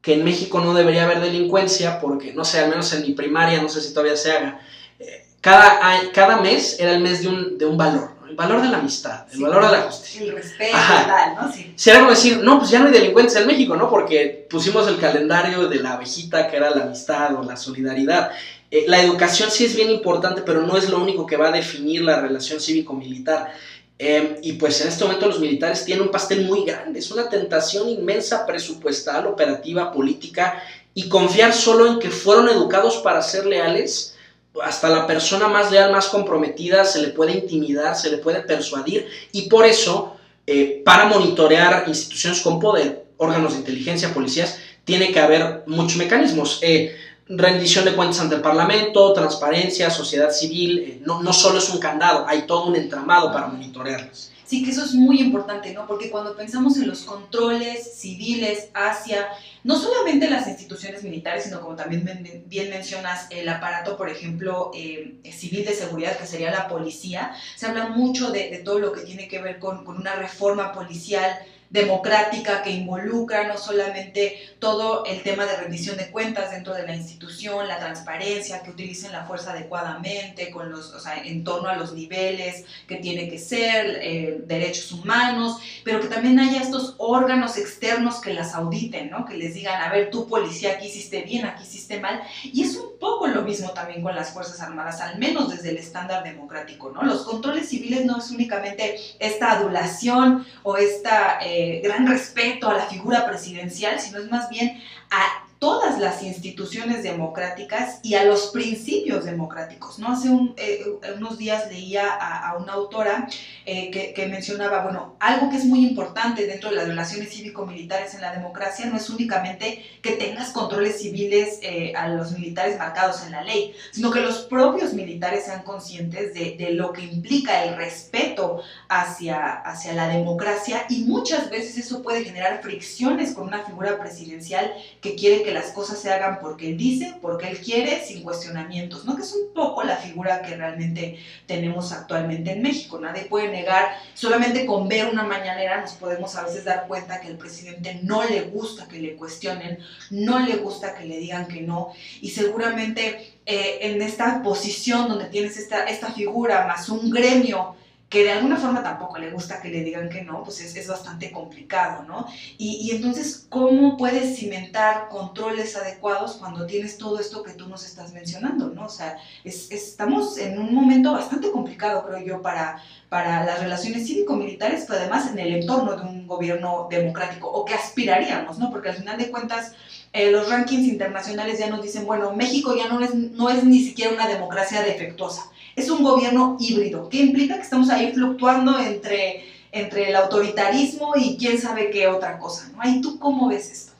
que en México no debería haber delincuencia porque, no sé, al menos en mi primaria, no sé si todavía se haga, eh, cada, cada mes era el mes de un, de un valor el valor de la amistad, el valor de la justicia. El respeto, tal, ¿no? Sí. Será como decir, no, pues ya no hay delincuentes en México, ¿no? Porque pusimos el calendario de la abejita que era la amistad o la solidaridad. Eh, la educación sí es bien importante, pero no es lo único que va a definir la relación cívico-militar. Eh, y pues en este momento los militares tienen un pastel muy grande, es una tentación inmensa presupuestal, operativa, política, y confiar solo en que fueron educados para ser leales hasta la persona más leal, más comprometida, se le puede intimidar, se le puede persuadir y por eso, eh, para monitorear instituciones con poder, órganos de inteligencia, policías, tiene que haber muchos mecanismos. Eh, rendición de cuentas ante el Parlamento, transparencia, sociedad civil, eh, no, no solo es un candado, hay todo un entramado para monitorearlas. Sí, que eso es muy importante, ¿no? Porque cuando pensamos en los controles civiles hacia no solamente las instituciones militares, sino como también bien mencionas, el aparato, por ejemplo, eh, civil de seguridad, que sería la policía, se habla mucho de, todo lo que tiene que ver con, con una reforma policial democrática que involucra no solamente todo el tema de rendición de cuentas dentro de la institución, la transparencia, que utilicen la fuerza adecuadamente, con los, o sea, en torno a los niveles que tiene que ser, eh, derechos humanos, pero que también haya estos órganos externos que las auditen, ¿no? que les digan, a ver, tú policía, aquí hiciste bien, aquí hiciste mal, y es un poco lo mismo también con las Fuerzas Armadas, al menos desde el estándar democrático, ¿no? Los controles civiles no es únicamente esta adulación o esta... Eh, gran respeto a la figura presidencial, sino es más bien a todas las instituciones democráticas y a los principios democráticos. ¿no? Hace eh, unos días leía a, una autora eh, que, mencionaba, bueno, algo que es muy importante dentro de las relaciones cívico-militares en la democracia no es únicamente que tengas controles civiles eh, a los militares marcados en la ley, sino que los propios militares sean conscientes de, de lo que implica el respeto hacia, hacia la democracia y muchas veces eso puede generar fricciones con una figura presidencial que quiere que las cosas se hagan porque él dice, porque él quiere, sin cuestionamientos, ¿no? Que es un poco la figura que realmente tenemos actualmente en México. Nadie puede negar, solamente con ver una mañanera nos podemos a veces dar cuenta que el presidente no le gusta que le cuestionen, no le gusta que le digan que no, y seguramente eh, en esta posición donde tienes esta, esta figura más un gremio que de alguna forma tampoco le gusta que le digan que no, pues es, es bastante complicado, ¿no? Y, y, entonces, ¿cómo puedes cimentar controles adecuados cuando tienes todo esto que tú nos estás mencionando, ¿no? O sea, es, estamos en un momento bastante complicado, creo yo, para, para las relaciones cívico-militares, pero además en el entorno de un gobierno democrático, o que aspiraríamos, ¿no? Porque al final de cuentas, eh, los rankings internacionales ya nos dicen, bueno, México ya no es, no es ni siquiera una democracia defectuosa es un gobierno híbrido, que implica que estamos ahí fluctuando entre, entre el autoritarismo y quién sabe qué otra cosa. ¿no? ¿Y tú cómo ves esto?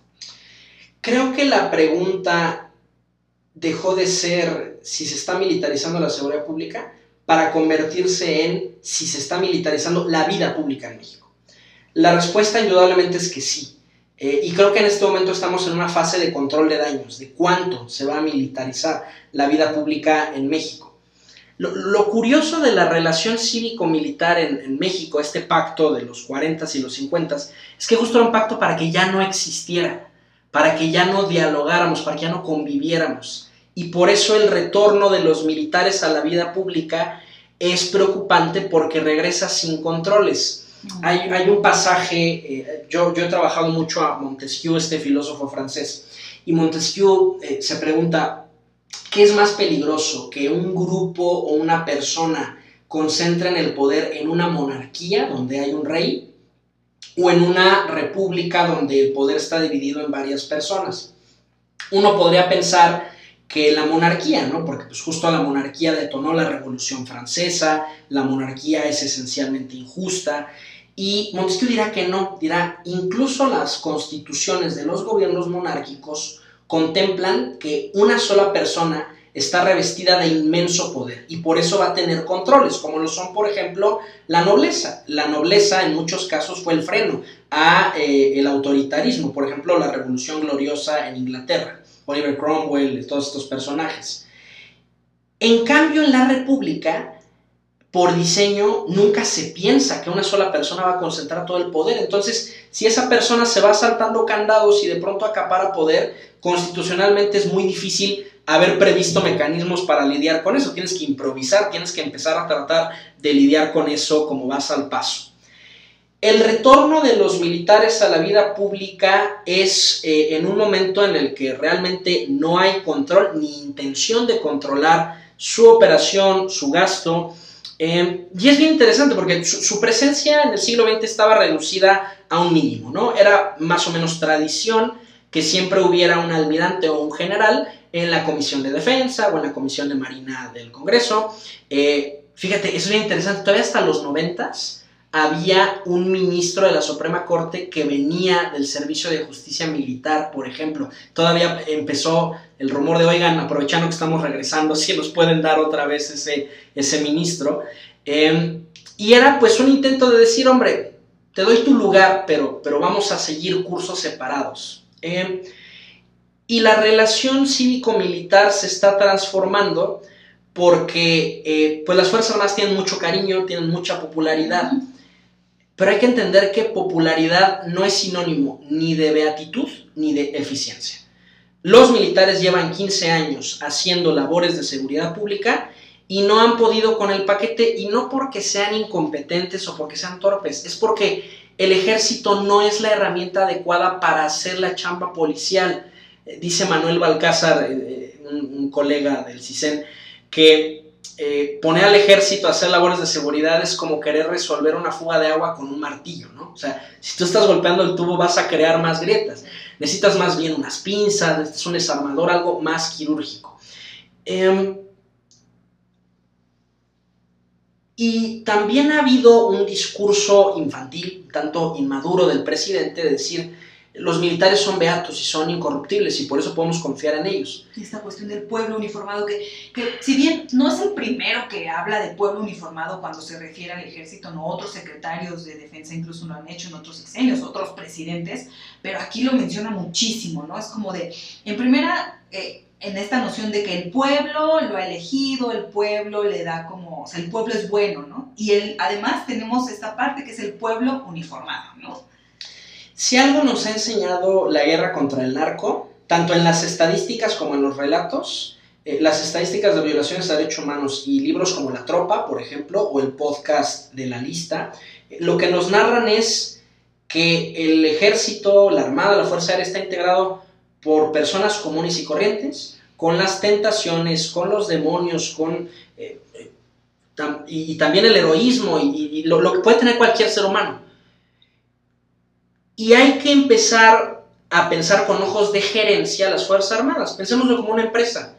Creo que la pregunta dejó de ser si se está militarizando la seguridad pública para convertirse en si se está militarizando la vida pública en México. La respuesta indudablemente es que sí. Eh, y creo que en este momento estamos en una fase de control de daños, de cuánto se va a militarizar la vida pública en México. Lo, curioso de la relación cívico-militar en, México, este pacto de los 40 y los 50, es que justo era un pacto para que ya no existiera, para que ya no dialogáramos, para que ya no conviviéramos. Y por eso el retorno de los militares a la vida pública es preocupante porque regresa sin controles. Hay, un pasaje, eh, yo, yo he trabajado mucho a Montesquieu, este filósofo francés, y Montesquieu eh, se pregunta, ¿Qué es más peligroso? ¿Que un grupo o una persona concentren el poder en una monarquía donde hay un rey o en una república donde el poder está dividido en varias personas? Uno podría pensar que la monarquía, ¿no? Porque pues justo la monarquía detonó la Revolución Francesa, la monarquía es esencialmente injusta y Montesquieu dirá que no, dirá incluso las constituciones de los gobiernos monárquicos contemplan que una sola persona está revestida de inmenso poder y por eso va a tener controles, como lo son, por ejemplo, la nobleza. La nobleza en muchos casos fue el freno a eh, el autoritarismo, por ejemplo, la Revolución Gloriosa en Inglaterra, Oliver Cromwell, todos estos personajes. En cambio, en la República, por diseño, nunca se piensa que una sola persona va a concentrar todo el poder. Entonces, si esa persona se va saltando candados y de pronto acapara poder, constitucionalmente es muy difícil haber previsto mecanismos para lidiar con eso. Tienes que improvisar, tienes que empezar a tratar de lidiar con eso como vas al paso. El retorno de los militares a la vida pública es eh, en un momento en el que realmente no hay control ni intención de controlar su operación, su gasto. Eh, y es bien interesante porque su, presencia en el siglo XX estaba reducida a un mínimo, ¿no? Era más o menos tradición que siempre hubiera un almirante o un general en la Comisión de Defensa o en la Comisión de Marina del Congreso. Eh, fíjate, es interesante, todavía hasta los noventas había un ministro de la Suprema Corte que venía del Servicio de Justicia Militar, por ejemplo. Todavía empezó el rumor de, oigan, aprovechando que estamos regresando, si nos pueden dar otra vez ese, ese ministro. Em, y era pues un intento de decir, hombre, te doy tu lugar, pero, pero vamos a seguir cursos separados. Em, y la relación cívico-militar se está transformando porque eh, pues las Fuerzas Armadas tienen mucho cariño, tienen mucha popularidad, pero hay que entender que popularidad no es sinónimo ni de beatitud ni de eficiencia. Los militares llevan 15 años haciendo labores de seguridad pública y no han podido con el paquete y no porque sean incompetentes o porque sean torpes, es porque el ejército no es la herramienta adecuada para hacer la chamba policial. Eh, dice Manuel Balcázar, eh, eh, un, colega del CISEN, que poner al ejército a hacer labores de seguridad es como querer resolver una fuga de agua con un martillo, ¿no? O sea, si tú estás golpeando el tubo vas a crear más grietas. Necesitas más bien unas pinzas, necesitas un desarmador, algo más quirúrgico. Em, y también ha habido un discurso infantil, tanto inmaduro del presidente, de decir, los militares son beatos y son incorruptibles y por eso podemos confiar en ellos. Esta cuestión del pueblo uniformado, que, que, si bien no es el primero que habla de pueblo uniformado cuando se refiere al ejército, no otros secretarios de defensa incluso lo han hecho en otros sexenios, otros presidentes, pero aquí lo menciona muchísimo, ¿no? Es como de, en primera, eh, en esta noción de que el pueblo lo ha elegido, el pueblo le da como, o sea, el pueblo es bueno, ¿no? Y el, además tenemos esta parte que es el pueblo uniformado, ¿no? Si algo nos ha enseñado la guerra contra el narco, tanto en las estadísticas como en los relatos, eh, las estadísticas de violaciones a derechos humanos y libros como La Tropa, por ejemplo, o el podcast de la lista, eh, lo que nos narran es que el ejército, la armada, la fuerza aérea está integrado por personas comunes y corrientes, con las tentaciones, con los demonios, con eh, y, también el heroísmo y, lo que puede tener cualquier ser humano. Y hay que empezar a pensar con ojos de gerencia a las Fuerzas Armadas. Pensémoslo como una empresa.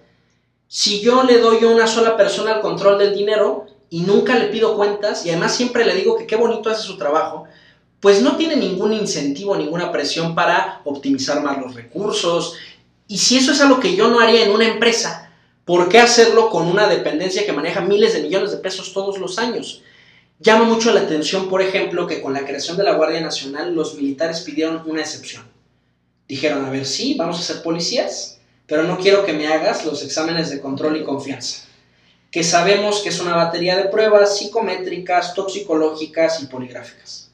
Si yo le doy a una sola persona el control del dinero y nunca le pido cuentas y además siempre le digo que qué bonito hace su trabajo, pues no tiene ningún incentivo, ninguna presión para optimizar más los recursos. Y si eso es algo que yo no haría en una empresa, ¿por qué hacerlo con una dependencia que maneja miles de millones de pesos todos los años? Llama mucho la atención, por ejemplo, que con la creación de la Guardia Nacional los militares pidieron una excepción. Dijeron, a ver, sí, vamos a ser policías, pero no quiero que me hagas los exámenes de control y confianza, que sabemos que es una batería de pruebas psicométricas, toxicológicas y poligráficas.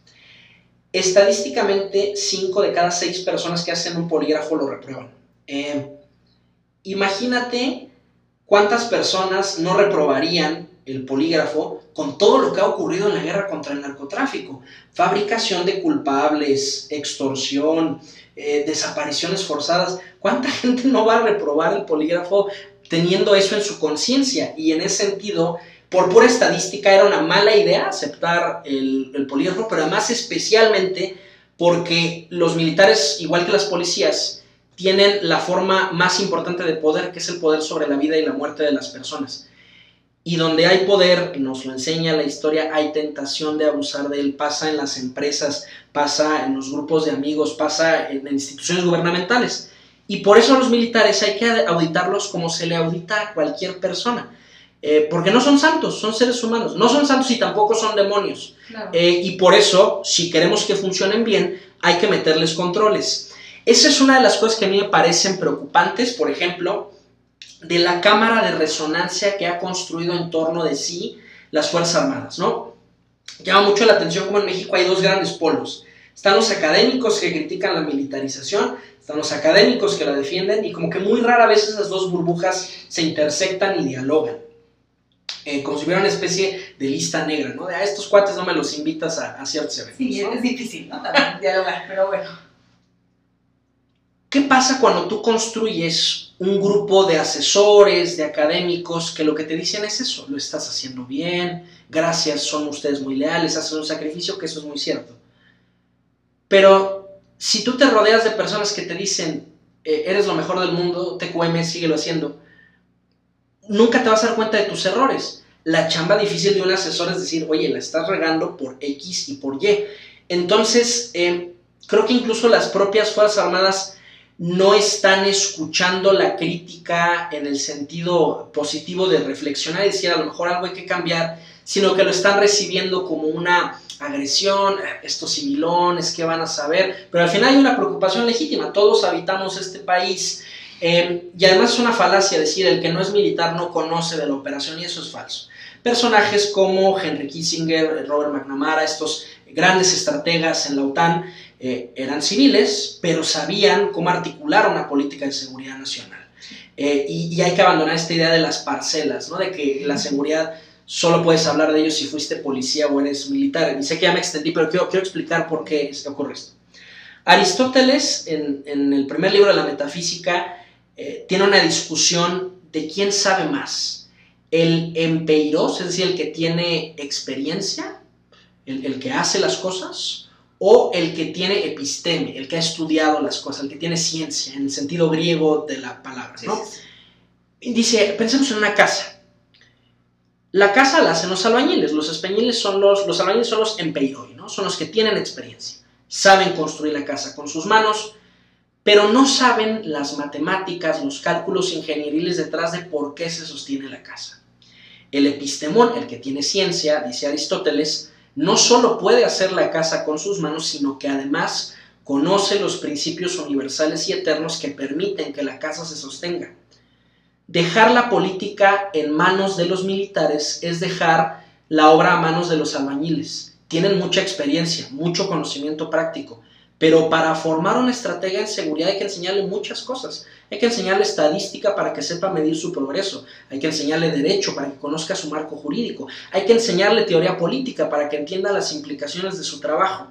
Estadísticamente, 5 de cada 6 personas que hacen un polígrafo lo reprueban. Eh, imagínate cuántas personas no reprobarían el polígrafo con todo lo que ha ocurrido en la guerra contra el narcotráfico. Fabricación de culpables, extorsión, eh, desapariciones forzadas. ¿Cuánta gente no va a reprobar el polígrafo teniendo eso en su conciencia? Y en ese sentido, por pura estadística, era una mala idea aceptar el, el polígrafo, pero además especialmente porque los militares, igual que las policías, tienen la forma más importante de poder, que es el poder sobre la vida y la muerte de las personas. Y donde hay poder, nos lo enseña la historia, hay tentación de abusar de él, pasa en las empresas, pasa en los grupos de amigos, pasa en instituciones gubernamentales. Y por eso a los militares hay que auditarlos como se le audita a cualquier persona. Eh, porque no son santos, son seres humanos. No son santos y tampoco son demonios. Eh, y por eso, si queremos que funcionen bien, hay que meterles controles. Esa es una de las cosas que a mí me parecen preocupantes. Por ejemplo, de la cámara de resonancia que ha construido en torno de sí las Fuerzas Armadas, ¿no? Llama mucho la atención como en México hay dos grandes polos. Están los académicos que critican la militarización, están los académicos que la defienden y como que muy rara vez esas dos burbujas se intersectan y dialogan. Eh, como si hubiera una especie de lista negra, ¿no? De a ah, estos cuates no me los invitas a, a ciertos eventos. Sí, es difícil, ¿no? También dialogar, pero bueno. ¿Qué pasa cuando tú construyes un grupo de asesores, de académicos, que lo que te dicen es eso, lo estás haciendo bien, gracias, son ustedes muy leales, hacen un sacrificio, que eso es muy cierto. Pero si tú te rodeas de personas que te dicen, eh, eres lo mejor del mundo, TQM, síguelo haciendo, nunca te vas a dar cuenta de tus errores. La chamba difícil de un asesor es decir, oye, la estás regando por X y por Y. Entonces, eh, creo que incluso las propias Fuerzas Armadas no están escuchando la crítica en el sentido positivo de reflexionar y decir a lo mejor algo hay que cambiar, sino que lo están recibiendo como una agresión, estos civilones, ¿qué van a saber? Pero al final hay una preocupación legítima, todos habitamos este país eh, y además es una falacia decir el que no es militar no conoce de la operación y eso es falso. Personajes como Henry Kissinger, Robert McNamara, estos grandes estrategas en la OTAN, eh, eran civiles, pero sabían cómo articular una política de seguridad nacional. Eh, y, hay que abandonar esta idea de las parcelas, ¿no? de que la seguridad solo puedes hablar de ello si fuiste policía o eres militar. Y sé que ya me extendí, pero quiero, quiero explicar por qué ocurre esto. Aristóteles, en, en, el primer libro de la metafísica, eh, tiene una discusión de quién sabe más. El empeiros, es decir, el que tiene experiencia, el, el que hace las cosas, o el que tiene episteme, el que ha estudiado las cosas, el que tiene ciencia, en el sentido griego de la palabra, ¿no? Dice, pensemos en una casa. La casa la hacen los albañiles, los albañiles son los, los albañiles son los empeiroi, ¿no? Son los que tienen experiencia, saben construir la casa con sus manos, pero no saben las matemáticas, los cálculos ingenieriles detrás de por qué se sostiene la casa. El epistemón, el que tiene ciencia, dice Aristóteles, no solo puede hacer la casa con sus manos, sino que además conoce los principios universales y eternos que permiten que la casa se sostenga. Dejar la política en manos de los militares es dejar la obra a manos de los albañiles. Tienen mucha experiencia, mucho conocimiento práctico, pero para formar una estrategia en seguridad hay que enseñarle muchas cosas. Hay que enseñarle estadística para que sepa medir su progreso. Hay que enseñarle derecho para que conozca su marco jurídico. Hay que enseñarle teoría política para que entienda las implicaciones de su trabajo.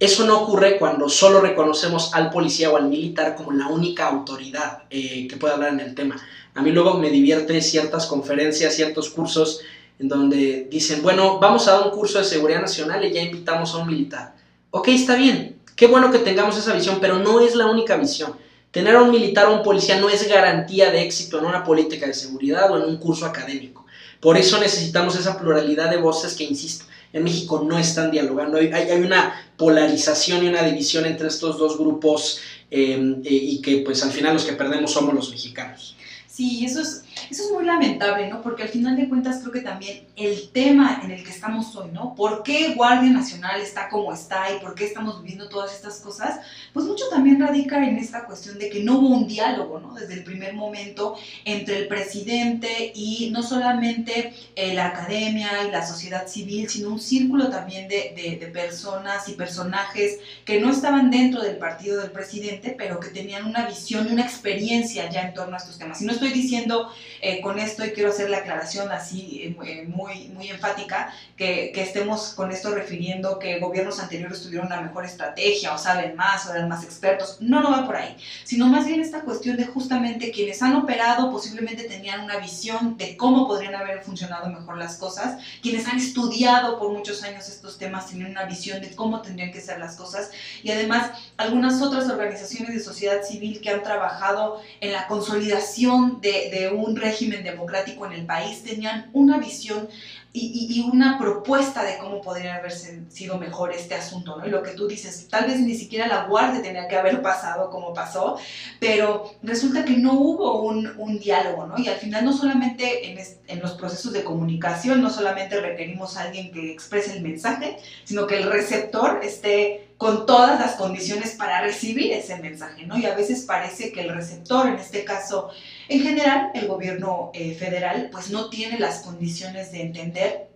Eso no ocurre cuando solo reconocemos al policía o al militar como la única autoridad eh, que puede hablar en el tema. A mí luego me divierte ciertas conferencias, ciertos cursos en donde dicen, bueno, vamos a dar un curso de seguridad nacional y ya invitamos a un militar. Ok, está bien, Qué bueno que tengamos esa visión, pero no es la única visión. Tener a un militar o un policía no es garantía de éxito en una política de seguridad o en un curso académico. Por eso necesitamos esa pluralidad de voces que, insisto, en México no están dialogando. Hay, hay una polarización y una división entre estos dos grupos eh, eh, y que pues al final los que perdemos somos los mexicanos. Sí, eso es, eso es muy lamentable, ¿no? Porque al final de cuentas creo que también el tema en el que estamos hoy, ¿no? ¿Por qué Guardia Nacional está como está y por qué estamos viviendo todas estas cosas? Pues mucho también radica en esta cuestión de que no hubo un diálogo, ¿no? Desde el primer momento entre el presidente y no solamente eh, la academia y la sociedad civil, sino un círculo también de, de, de personas y personajes que no estaban dentro del partido del presidente, pero que tenían una visión y una experiencia ya en torno a estos temas. Y no estoy diciendo eh, con esto, y quiero hacer la aclaración así eh, eh, muy, muy enfática, que, que, estemos con esto refiriendo que gobiernos anteriores tuvieron una mejor estrategia o saben más o eran más expertos. No, no va por ahí, sino más bien esta cuestión de justamente quienes han operado posiblemente tenían una visión de cómo podrían haber funcionado mejor las cosas, quienes han estudiado por muchos años estos temas tienen una visión de cómo tendrían que ser las cosas y además algunas otras organizaciones de sociedad civil que han trabajado en la consolidación de, un régimen democrático en el país tenían una visión y, una propuesta de cómo podría haber sido mejor este asunto, ¿no? Y lo que tú dices, tal vez ni siquiera la guardia tenía que haber pasado como pasó, pero resulta que no hubo un, diálogo, ¿no? Y al final no solamente en, en, los procesos de comunicación, no solamente requerimos a alguien que exprese el mensaje, sino que el receptor esté con todas las condiciones para recibir ese mensaje, ¿no? Y a veces parece que el receptor, en este caso, en general, el gobierno eh, federal, pues no tiene las condiciones de entender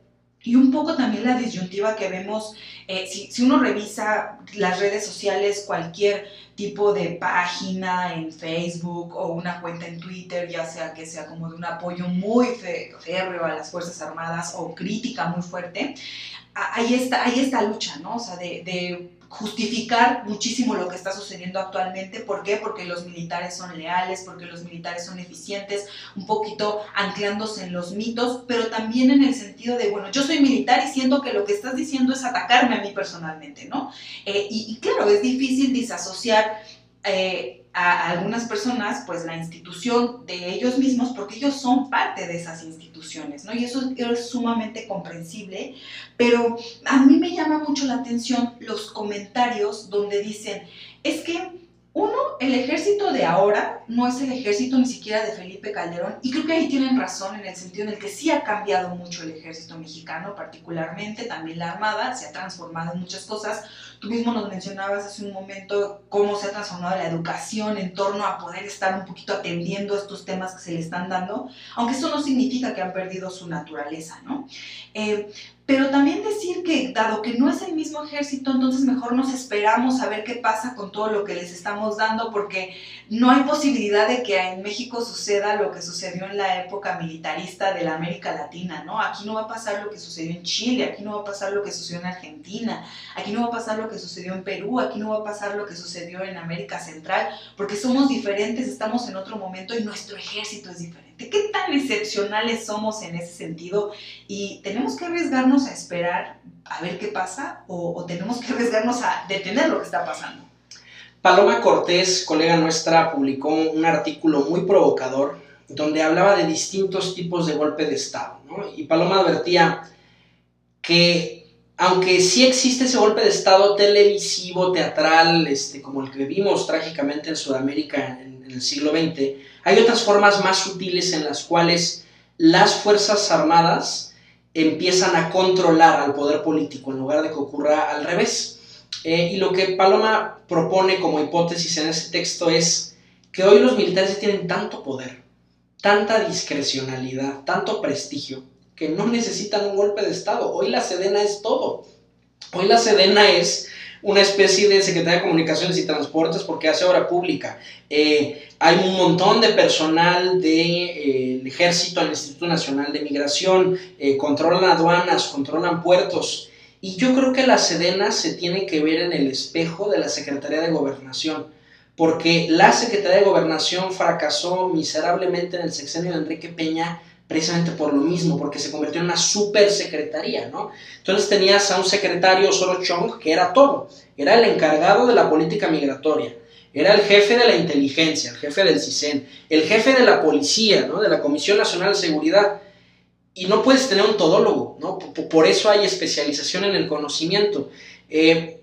y un poco también la disyuntiva que vemos, eh, si, uno revisa las redes sociales, cualquier tipo de página en Facebook o una cuenta en Twitter, ya sea que sea como de un apoyo muy férreo a las Fuerzas Armadas o crítica muy fuerte, ahí está, ahí está lucha, ¿no? O sea, de justificar muchísimo lo que está sucediendo actualmente. ¿Por qué? Porque los militares son leales, porque los militares son eficientes, un poquito anclándose en los mitos, pero también en el sentido de, bueno, yo soy militar y siento que lo que estás diciendo es atacarme a mí personalmente, ¿no? Eh, y, claro, es difícil disasociar. Eh, a algunas personas, pues la institución de ellos mismos, porque ellos son parte de esas instituciones, ¿no? Y eso es sumamente comprensible, pero a mí me llama mucho la atención los comentarios donde dicen, es que uno, el ejército de ahora no es el ejército ni siquiera de Felipe Calderón, y creo que ahí tienen razón en el sentido en el que sí ha cambiado mucho el ejército mexicano, particularmente también la Armada, se ha transformado en muchas cosas. Tú mismo nos mencionabas hace un momento cómo se ha transformado la educación en torno a poder estar un poquito atendiendo estos temas que se le están dando, aunque eso no significa que han perdido su naturaleza, ¿no? Eh, pero también decir que dado que no es el mismo ejército, entonces mejor nos esperamos a ver qué pasa con todo lo que les estamos dando porque no hay posibilidad de que en México suceda lo que sucedió en la época militarista de la América Latina, ¿no? Aquí no va a pasar lo que sucedió en Chile, aquí no va a pasar lo que sucedió en Argentina, aquí no va a pasar lo que sucedió en Perú, aquí no va a pasar lo que sucedió en América Central, porque somos diferentes, estamos en otro momento y nuestro ejército es diferente. ¿Qué tan excepcionales somos en ese sentido? Y tenemos que arriesgarnos a esperar a ver qué pasa o, o tenemos que arriesgarnos a detener lo que está pasando. Paloma Cortés, colega nuestra, publicó un artículo muy provocador donde hablaba de distintos tipos de golpe de Estado. Y Paloma advertía que aunque sí existe ese golpe de Estado televisivo, teatral, este, como el que vimos trágicamente en Sudamérica en el siglo XX, hay otras formas más sutiles en las cuales las Fuerzas Armadas empiezan a controlar al poder político en lugar de que ocurra al revés. Eh, y lo que Paloma propone como hipótesis en ese texto es que hoy los militares tienen tanto poder, tanta discrecionalidad, tanto prestigio, que no necesitan un golpe de Estado. Hoy la Sedena es todo. Hoy la Sedena es una especie de Secretaría de Comunicaciones y Transportes porque hace obra pública. Eh, hay un montón de personal del de, eh, ejército al Instituto Nacional de Migración, controlan aduanas, controlan puertos. Y yo creo que la Sedena se tiene que ver en el espejo de la Secretaría de Gobernación, porque la Secretaría de Gobernación fracasó miserablemente en el sexenio de Enrique Peña precisamente por lo mismo, porque se convirtió en una super secretaría, ¿no? Entonces tenías a un secretario solo Chong que era todo, era el encargado de la política migratoria, era el jefe de la inteligencia, el jefe del CISEN, el jefe de la policía, ¿no? De la Comisión Nacional de Seguridad y no puedes tener un todólogo, ¿no? Por eso hay especialización en el conocimiento. Eh,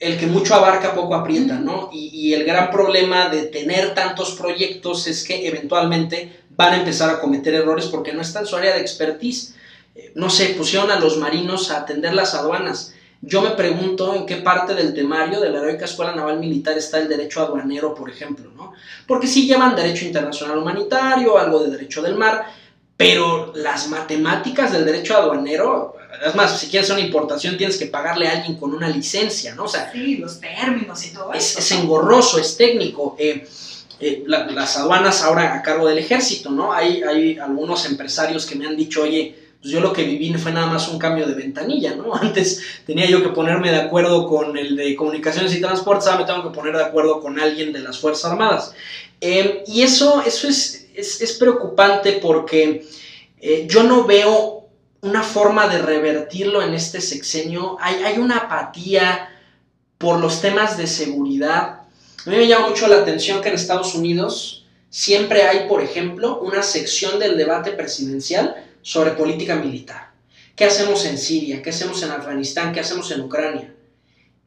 el que mucho abarca poco aprieta, ¿no? Y, el gran problema de tener tantos proyectos es que eventualmente van a empezar a cometer errores porque no está en su área de expertise. Eh, no sé, pusieron a los marinos a atender las aduanas. Yo me pregunto en qué parte del temario de la Heroica Escuela Naval Militar está el derecho aduanero, por ejemplo, ¿no? Porque sí llevan derecho internacional humanitario, algo de derecho del mar, pero las matemáticas del derecho aduanero, es más, si quieres una importación tienes que pagarle a alguien con una licencia, ¿no? O sea, sí, los términos y todo es, eso. Es engorroso, es técnico. Eh, eh, las aduanas ahora a cargo del ejército, ¿no? Hay, hay algunos empresarios que me han dicho, oye, pues yo lo que viví fue nada más un cambio de ventanilla, ¿no? Antes tenía yo que ponerme de acuerdo con el de comunicaciones y transportes, ahora me tengo que poner de acuerdo con alguien de las Fuerzas Armadas. Eh, y eso, eso es, es, es preocupante porque eh, yo no veo una forma de revertirlo en este sexenio. Hay, hay una apatía por los temas de seguridad. A mí me llama mucho la atención que en Estados Unidos siempre hay, por ejemplo, una sección del debate presidencial sobre política militar. ¿Qué hacemos en Siria? ¿Qué hacemos en Afganistán? ¿Qué hacemos en Ucrania?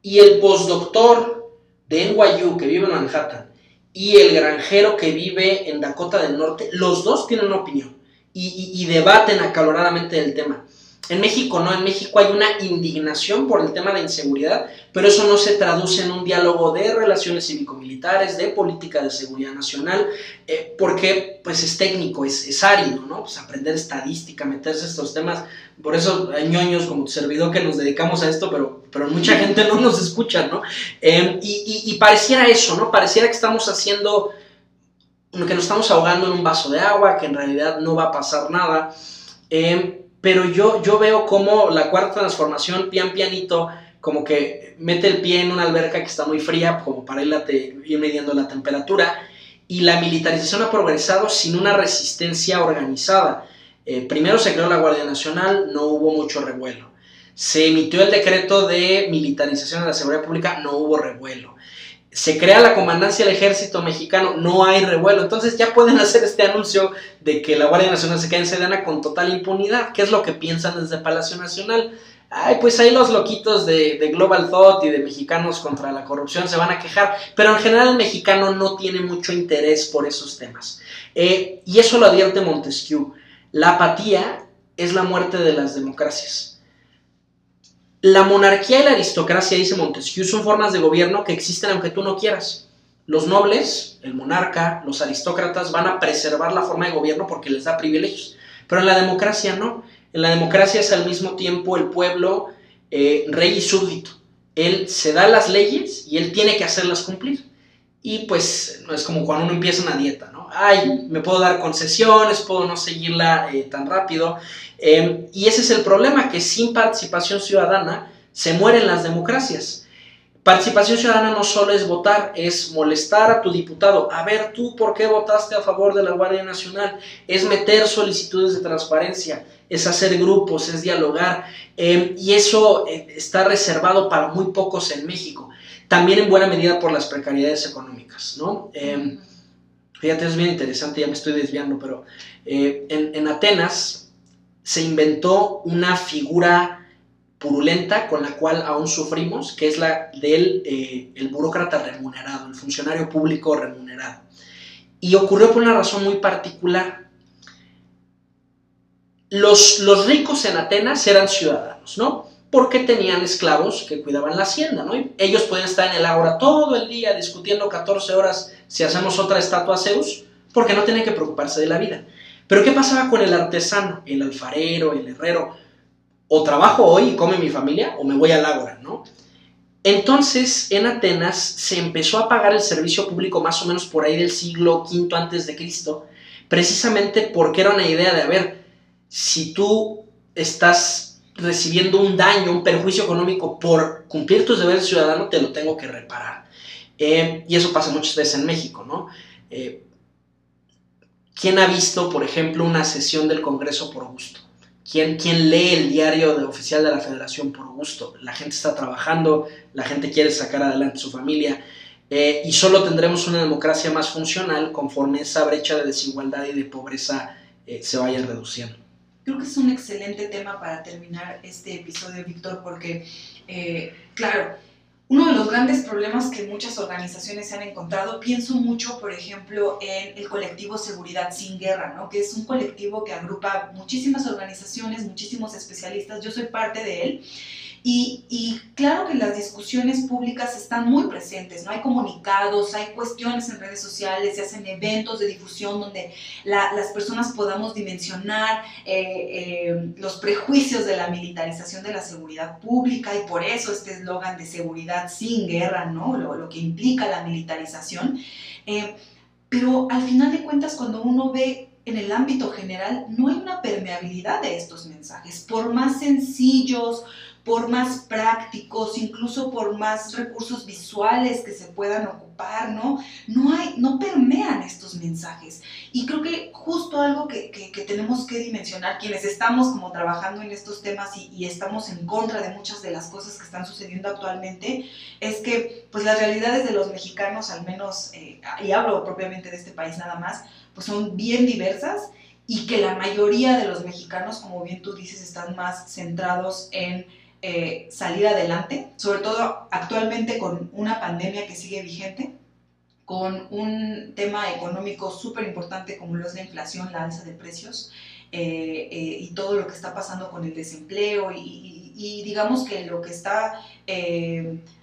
Y el postdoctor de NYU que vive en Manhattan y el granjero que vive en Dakota del Norte, los dos tienen una opinión y, y, y debaten acaloradamente del tema. En México no, en México hay una indignación por el tema de inseguridad, pero eso no se traduce en un diálogo de relaciones cívico-militares, de política de seguridad nacional, eh, porque pues es técnico, es, árido, ¿no? Pues aprender estadística, meterse estos temas, por eso hay ñoños como tu servidor que nos dedicamos a esto, pero, pero mucha gente no nos escucha, ¿no? Eh, y, pareciera eso, ¿no? Pareciera que estamos haciendo, que nos estamos ahogando en un vaso de agua, que en realidad no va a pasar nada. Eh, pero yo, yo veo como la cuarta transformación, pian pianito, como que mete el pie en una alberca que está muy fría, como para ir, te, midiendo la temperatura, y la militarización ha progresado sin una resistencia organizada. Eh, primero se creó la Guardia Nacional, no hubo mucho revuelo. Se emitió el decreto de militarización de la seguridad pública, no hubo revuelo se crea la comandancia del ejército mexicano, no hay revuelo. Entonces ya pueden hacer este anuncio de que la Guardia Nacional se queda en Sedena con total impunidad. ¿Qué es lo que piensan desde Palacio Nacional? Ay, pues ahí los loquitos de, de, Global Thought y de mexicanos contra la corrupción se van a quejar, pero en general el mexicano no tiene mucho interés por esos temas. Eh, y eso lo advierte Montesquieu. La apatía es la muerte de las democracias. La monarquía y la aristocracia, dice Montesquieu, son formas de gobierno que existen aunque tú no quieras. Los nobles, el monarca, los aristócratas van a preservar la forma de gobierno porque les da privilegios. Pero en la democracia no. En la democracia es al mismo tiempo el pueblo eh, rey y súbdito. Él se da las leyes y él tiene que hacerlas cumplir. Y pues es como cuando uno empieza una dieta, ¿no? Ay, me puedo dar concesiones, puedo no seguirla eh, tan rápido. Em, y ese es el problema, que sin participación ciudadana se mueren las democracias. Participación ciudadana no solo es votar, es molestar a tu diputado. A ver, tú, ¿por qué votaste a favor de la Guardia Nacional? Es meter solicitudes de transparencia, es hacer grupos, es dialogar. Em, y eso eh, está reservado para muy pocos en México. También en buena medida por las precariedades económicas, ¿no? Eh, fíjate, es bien interesante, ya me estoy desviando, pero eh, en, Atenas se inventó una figura purulenta con la cual aún sufrimos, que es la del eh, el burócrata remunerado, el funcionario público remunerado. Y ocurrió por una razón muy particular. Los, los ricos en Atenas eran ciudadanos, ¿no? Porque tenían esclavos que cuidaban la hacienda, ¿no? ellos podían estar en el ágora todo el día discutiendo 14 horas si hacemos otra estatua a Zeus, porque no tenían que preocuparse de la vida. Pero ¿qué pasaba con el artesano, el alfarero, el herrero? O trabajo hoy y come mi familia, o me voy al ágora, ¿no? Entonces, en Atenas se empezó a pagar el servicio público más o menos por ahí del siglo V antes de Cristo, precisamente porque era una idea de, a ver, si tú estás recibiendo un daño, un perjuicio económico por cumplir tus deberes de ciudadano, te lo tengo que reparar. Eh, y eso pasa muchas veces en México, ¿no? Eh, ¿Quién ha visto, por ejemplo, una sesión del Congreso por gusto? ¿Quién, ¿Quién, lee el diario oficial de la Federación por gusto? La gente está trabajando, la gente quiere sacar adelante su familia. Eh, y solo tendremos una democracia más funcional conforme esa brecha de desigualdad y de pobreza se vaya reduciendo. Creo que es un excelente tema para terminar este episodio, Víctor, porque, eh, claro, uno de los grandes problemas que muchas organizaciones se han encontrado, pienso mucho, por ejemplo, en el colectivo Seguridad Sin Guerra, ¿no? que es un colectivo que agrupa muchísimas organizaciones, muchísimos especialistas, yo soy parte de él, y, claro que las discusiones públicas están muy presentes, ¿no? Hay comunicados, hay cuestiones en redes sociales, se hacen eventos de difusión donde las personas podamos dimensionar eh, eh, los prejuicios de la militarización de la seguridad pública y por eso este eslogan de seguridad sin guerra, ¿no? Lo, que implica la militarización. Eh, pero al final de cuentas, cuando uno ve en el ámbito general, no hay una permeabilidad de estos mensajes, por más sencillos, por más prácticos, incluso por más recursos visuales que se puedan ocupar, ¿no? No hay, no permean estos mensajes. Y creo que justo algo que, tenemos que dimensionar, quienes estamos como trabajando en estos temas y, estamos en contra de muchas de las cosas que están sucediendo actualmente, es que pues las realidades de los mexicanos, al menos, eh, y hablo propiamente de este país nada más, pues son bien diversas y que la mayoría de los mexicanos, como bien tú dices, están más centrados en eh, salir adelante, sobre todo actualmente con una pandemia que sigue vigente, con un tema económico súper importante como lo es la inflación, la alza de precios eh, eh, y todo lo que está pasando con el desempleo y, digamos que lo que está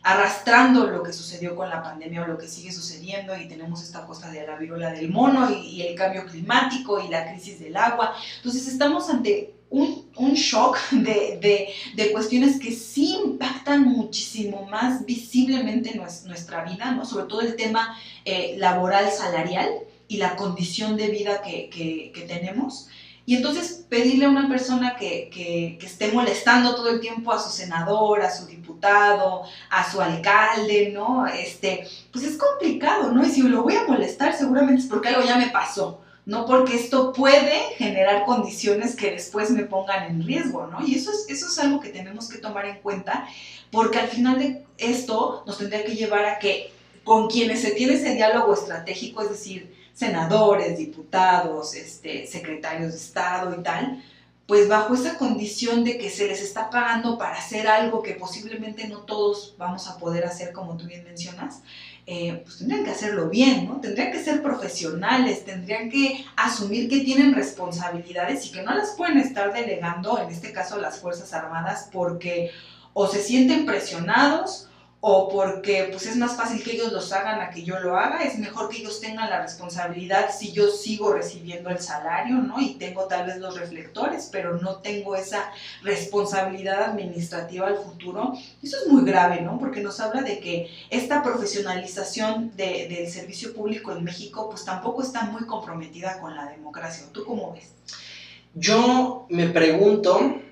arrastrando lo que sucedió con la pandemia o lo que sigue sucediendo y tenemos esta cosa de la viruela del mono y, y el cambio climático y la crisis del agua. Entonces estamos ante un, un shock de, de, de, cuestiones que sí impactan muchísimo más visiblemente nuestra vida, ¿no? sobre todo el tema eh, laboral salarial y la condición de vida que, que, tenemos. Y entonces pedirle a una persona que, que, que, esté molestando todo el tiempo a su senador, a su diputado, a su alcalde, ¿no? Este, pues es complicado, ¿no? Y si lo voy a molestar, seguramente es porque algo ya me pasó, no porque esto puede generar condiciones que después me pongan en riesgo, ¿no? Y eso es, eso es algo que tenemos que tomar en cuenta, porque al final de esto nos tendría que llevar a que con quienes se tiene ese diálogo estratégico, es decir, senadores, diputados, este, secretarios de Estado y tal, pues bajo esa condición de que se les está pagando para hacer algo que posiblemente no todos vamos a poder hacer, como tú bien mencionas, eh, pues tendrían que hacerlo bien, ¿no? Tendrían que ser profesionales, tendrían que asumir que tienen responsabilidades y que no las pueden estar delegando, en este caso las Fuerzas Armadas, porque o se sienten presionados o porque pues es más fácil que ellos los hagan a que yo lo haga, es mejor que ellos tengan la responsabilidad si yo sigo recibiendo el salario, ¿no? Y tengo tal vez los reflectores, pero no tengo esa responsabilidad administrativa al futuro. Eso es muy grave, ¿no? Porque nos habla de que esta profesionalización del servicio público en México pues tampoco está muy comprometida con la democracia. ¿Tú cómo ves? Yo me pregunto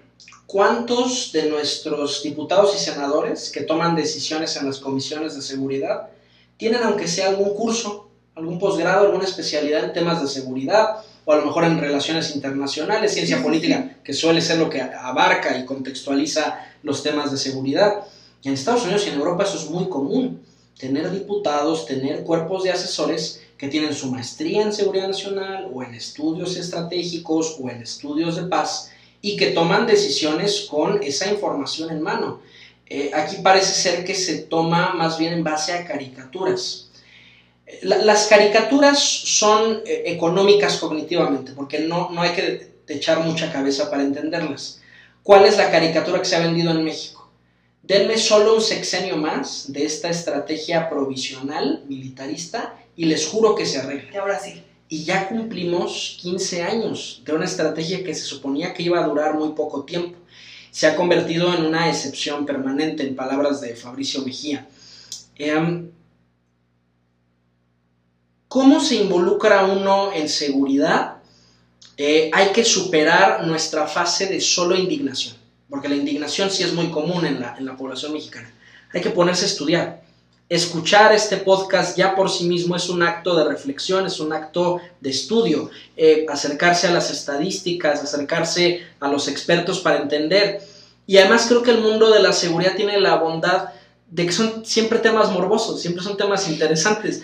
¿Cuántos de nuestros diputados y senadores que toman decisiones en las comisiones de seguridad tienen, aunque sea algún curso, algún posgrado, alguna especialidad en temas de seguridad o a lo mejor en relaciones internacionales, ciencia política, que suele ser lo que abarca y contextualiza los temas de seguridad? en Estados Unidos y en Europa eso es muy común, tener diputados, tener cuerpos de asesores que tienen su maestría en seguridad nacional o en estudios estratégicos o en estudios de paz y que toman decisiones con esa información en mano. Eh, aquí parece ser que se toma más bien en base a caricaturas. las caricaturas son eh, económicas cognitivamente, porque no, no hay que echar mucha cabeza para entenderlas. ¿Cuál es la caricatura que se ha vendido en México? Denme solo un sexenio más de esta estrategia provisional militarista y les juro que se arregla. Y ahora sí y ya cumplimos 15 años de una estrategia que se suponía que iba a durar muy poco tiempo. Se ha convertido en una excepción permanente, en palabras de Fabricio Mejía. Em, ¿Cómo se involucra uno en seguridad? Eh, hay que superar nuestra fase de solo indignación, porque la indignación sí es muy común en la, en la población mexicana. Hay que ponerse a estudiar escuchar este podcast ya por sí mismo es un acto de reflexión, es un acto de estudio, eh, acercarse a las estadísticas, acercarse a los expertos para entender. Y además creo que el mundo de la seguridad tiene la bondad de que son siempre temas morbosos, siempre son temas interesantes.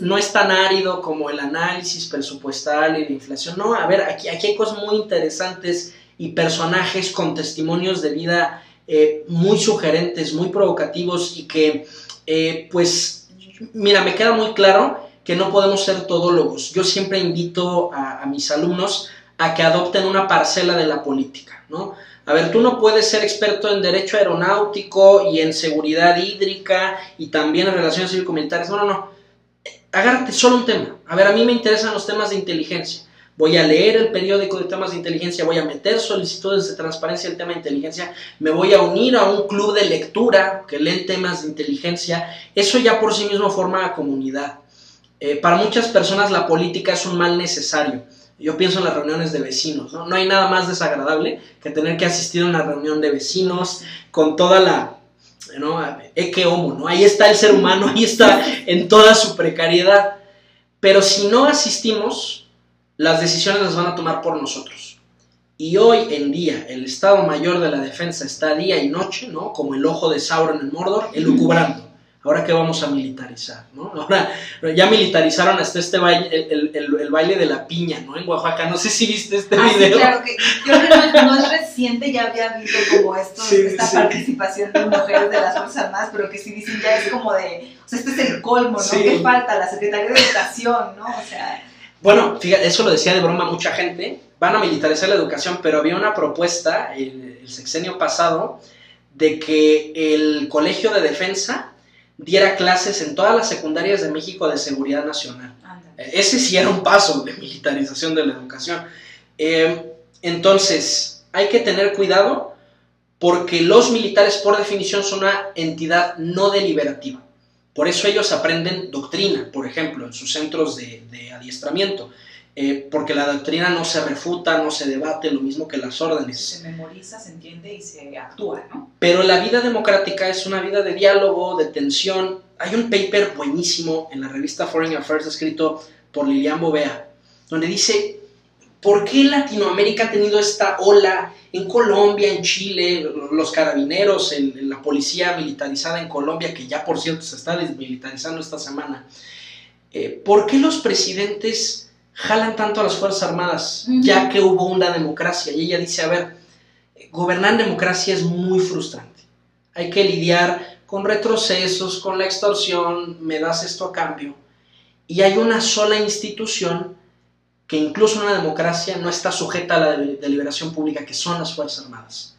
No, es tan árido como el análisis presupuestal y la inflación. No, a ver, aquí, aquí hay cosas muy interesantes y personajes con testimonios de vida eh, muy sugerentes, muy provocativos y que eh, pues mira, me queda muy claro que no podemos ser todólogos. Yo siempre invito a, mis alumnos a que adopten una parcela de la política, ¿no? A ver, tú no puedes ser experto en derecho aeronáutico y en seguridad hídrica y también en relaciones cívico-militares. No, no, no. Agárrate solo un tema. A ver, a mí me interesan los temas de inteligencia voy a leer el periódico de temas de inteligencia, voy a meter solicitudes de transparencia del tema de inteligencia, me voy a unir a un club de lectura que leen temas de inteligencia, eso ya por sí mismo forma comunidad. Eh, para muchas personas la política es un mal necesario. Yo pienso en las reuniones de vecinos, ¿no? No hay nada más desagradable que tener que asistir a una reunión de vecinos con toda la, ¿no? Eque homo, ¿no? Ahí está el ser humano, ahí está en toda su precariedad. Pero si no asistimos, las decisiones las van a tomar por nosotros. Y hoy en día el Estado Mayor de la Defensa está día y noche, ¿no? Como el ojo de Sauron en Mordor, elucubrando. Ahora que vamos a militarizar, ¿no? Ahora ya militarizaron hasta este baile, el, baile de la piña, ¿no? En Oaxaca. No sé si viste este ah, video. Sí, claro que yo que no, es reciente, ya había visto como esto, esta participación de mujeres de las Fuerzas Armadas, pero que sí dicen ya es como de, o sea, este es el colmo, ¿no? ¿Qué falta? La Secretaría de Educación, ¿no? O sea bueno, fíjate, eso lo decía de broma mucha gente, van a militarizar la educación, pero había una propuesta el, el sexenio pasado de que el Colegio de Defensa diera clases en todas las secundarias de México de seguridad nacional. Ese sí era un paso de militarización de la educación. Eh, entonces, hay que tener cuidado porque los militares por definición son una entidad no deliberativa. Por eso ellos aprenden doctrina, por ejemplo, en sus centros de, adiestramiento, eh, porque la doctrina no se refuta, no se debate, lo mismo que las órdenes. Se memoriza, se entiende y se actúa, ¿no? Pero la vida democrática es una vida de diálogo, de tensión. Hay un paper buenísimo en la revista Foreign Affairs escrito por Lilian Bovea, donde dice, ¿por qué Latinoamérica ha tenido esta ola en Colombia, en Chile, los carabineros, en, la policía militarizada en Colombia, que ya por cierto se está desmilitarizando esta semana, eh, ¿por qué los presidentes jalan tanto a las Fuerzas Armadas ya que hubo una democracia? Y ella dice, a ver, gobernar en democracia es muy frustrante. Hay que lidiar con retrocesos, con la extorsión, me das esto a cambio. Y hay una sola institución que incluso una democracia no está sujeta a la deliberación pública, que son las Fuerzas Armadas,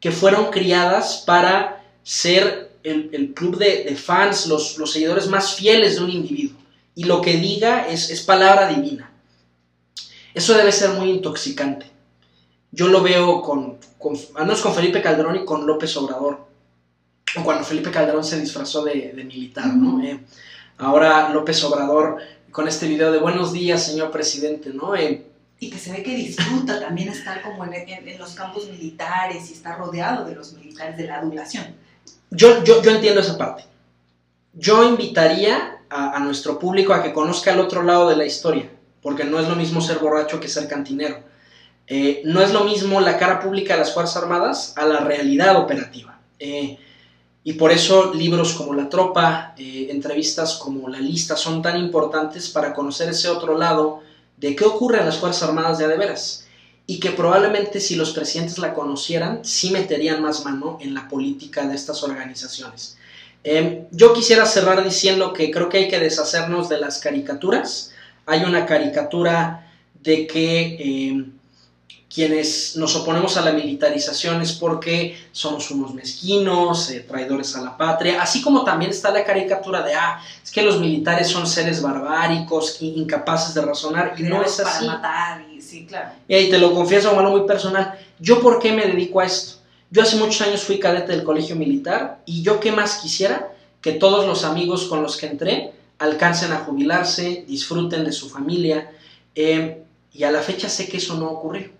que fueron criadas para ser el, club de, fans, los, los, seguidores más fieles de un individuo. Y lo que diga es, es palabra divina. Eso debe ser muy intoxicante. Yo lo veo con, con, al menos con Felipe Calderón y con López Obrador. O cuando Felipe Calderón se disfrazó de, militar, ¿no? Eh, ahora López Obrador con este video de buenos días, señor presidente, ¿no? Eh, y que se ve que disfruta también estar como en, en, los campos militares y está rodeado de los militares de la adulación. Yo, yo, yo entiendo esa parte. Yo invitaría a, a, nuestro público a que conozca el otro lado de la historia, porque no es lo mismo ser borracho que ser cantinero. Eh, no es lo mismo la cara pública de las Fuerzas Armadas a la realidad operativa. Eh, y por eso libros como La Tropa, eh, entrevistas como La Lista son tan importantes para conocer ese otro lado de qué ocurre en las Fuerzas Armadas de Adeveras. Y que probablemente si los presidentes la conocieran, sí meterían más mano en la política de estas organizaciones. yo quisiera cerrar diciendo que creo que hay que deshacernos de las caricaturas. Hay una caricatura de que quienes nos oponemos a la militarización es porque somos unos mezquinos, eh, traidores a la patria, así como también está la caricatura de, ah, es que los militares son seres barbáricos, incapaces de razonar, y no es así. Para matar, y sí, claro. Y ahí te lo confieso como algo muy personal, ¿yo por qué me dedico a esto? Yo hace muchos años fui cadete del colegio militar, y yo qué más quisiera que todos los amigos con los que entré alcancen a jubilarse, disfruten de su familia, eh, y a la fecha sé que eso no ocurrió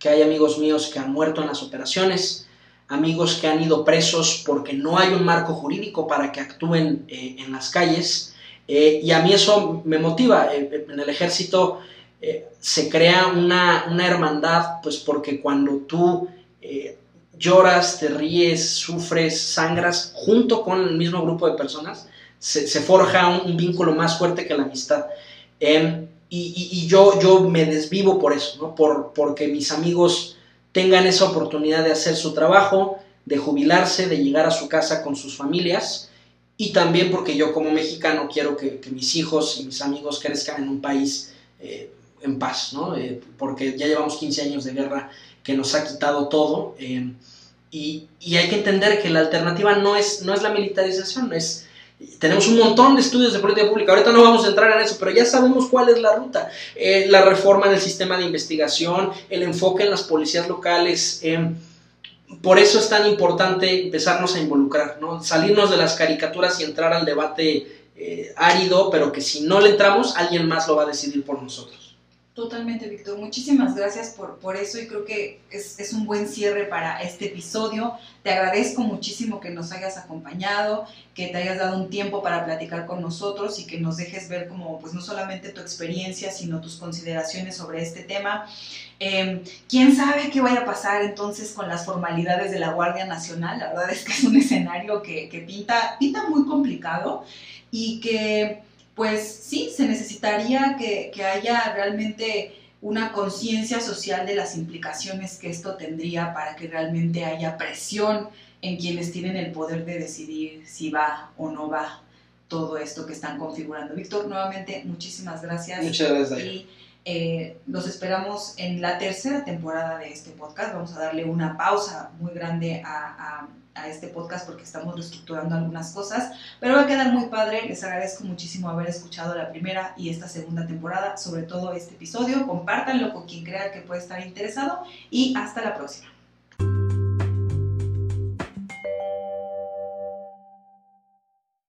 que hay amigos míos que han muerto en las operaciones, amigos que han ido presos porque no hay un marco jurídico para que actúen eh, en las calles. Eh, y a mí eso me motiva. Eh, en el ejército se crea una, hermandad, pues porque cuando tú lloras, te ríes, sufres, sangras, junto con el mismo grupo de personas, se, forja un, vínculo más fuerte que la amistad. Em, y, yo, yo me desvivo por eso, ¿no? Por, porque mis amigos tengan esa oportunidad de hacer su trabajo, de jubilarse, de llegar a su casa con sus familias y también porque yo como mexicano quiero que, mis hijos y mis amigos crezcan en un país eh, en paz, ¿no? Eh, porque ya llevamos 15 años de guerra que nos ha quitado todo eh, y, y, hay que entender que la alternativa no es, no es la militarización, es tenemos un montón de estudios de política pública. Ahorita no vamos a entrar en eso, pero ya sabemos cuál es la ruta. Eh, la reforma del sistema de investigación, el enfoque en las policías locales. Eh, por eso es tan importante empezarnos a involucrar, ¿no? salirnos de las caricaturas y entrar al debate eh, árido, pero que si no le entramos, alguien más lo va a decidir por nosotros. Totalmente, Víctor. Muchísimas gracias por, por eso y creo que es, es, un buen cierre para este episodio. Te agradezco muchísimo que nos hayas acompañado, que te hayas dado un tiempo para platicar con nosotros y que nos dejes ver como, pues no solamente tu experiencia, sino tus consideraciones sobre este tema. Em, ¿Quién sabe qué vaya a pasar entonces con las formalidades de la Guardia Nacional? La verdad es que es un escenario que, que pinta, pinta muy complicado y que pues sí, se necesitaría que, haya realmente una conciencia social de las implicaciones que esto tendría para que realmente haya presión en quienes tienen el poder de decidir si va o no va todo esto que están configurando. Víctor, nuevamente, muchísimas gracias. Muchas gracias. Y eh, los esperamos en la tercera temporada de este podcast. Vamos a darle una pausa muy grande a a este podcast porque estamos reestructurando algunas cosas, pero va a quedar muy padre. Les agradezco muchísimo haber escuchado la primera y esta segunda temporada, sobre todo este episodio. Compártanlo con quien crea que puede estar interesado y hasta la próxima.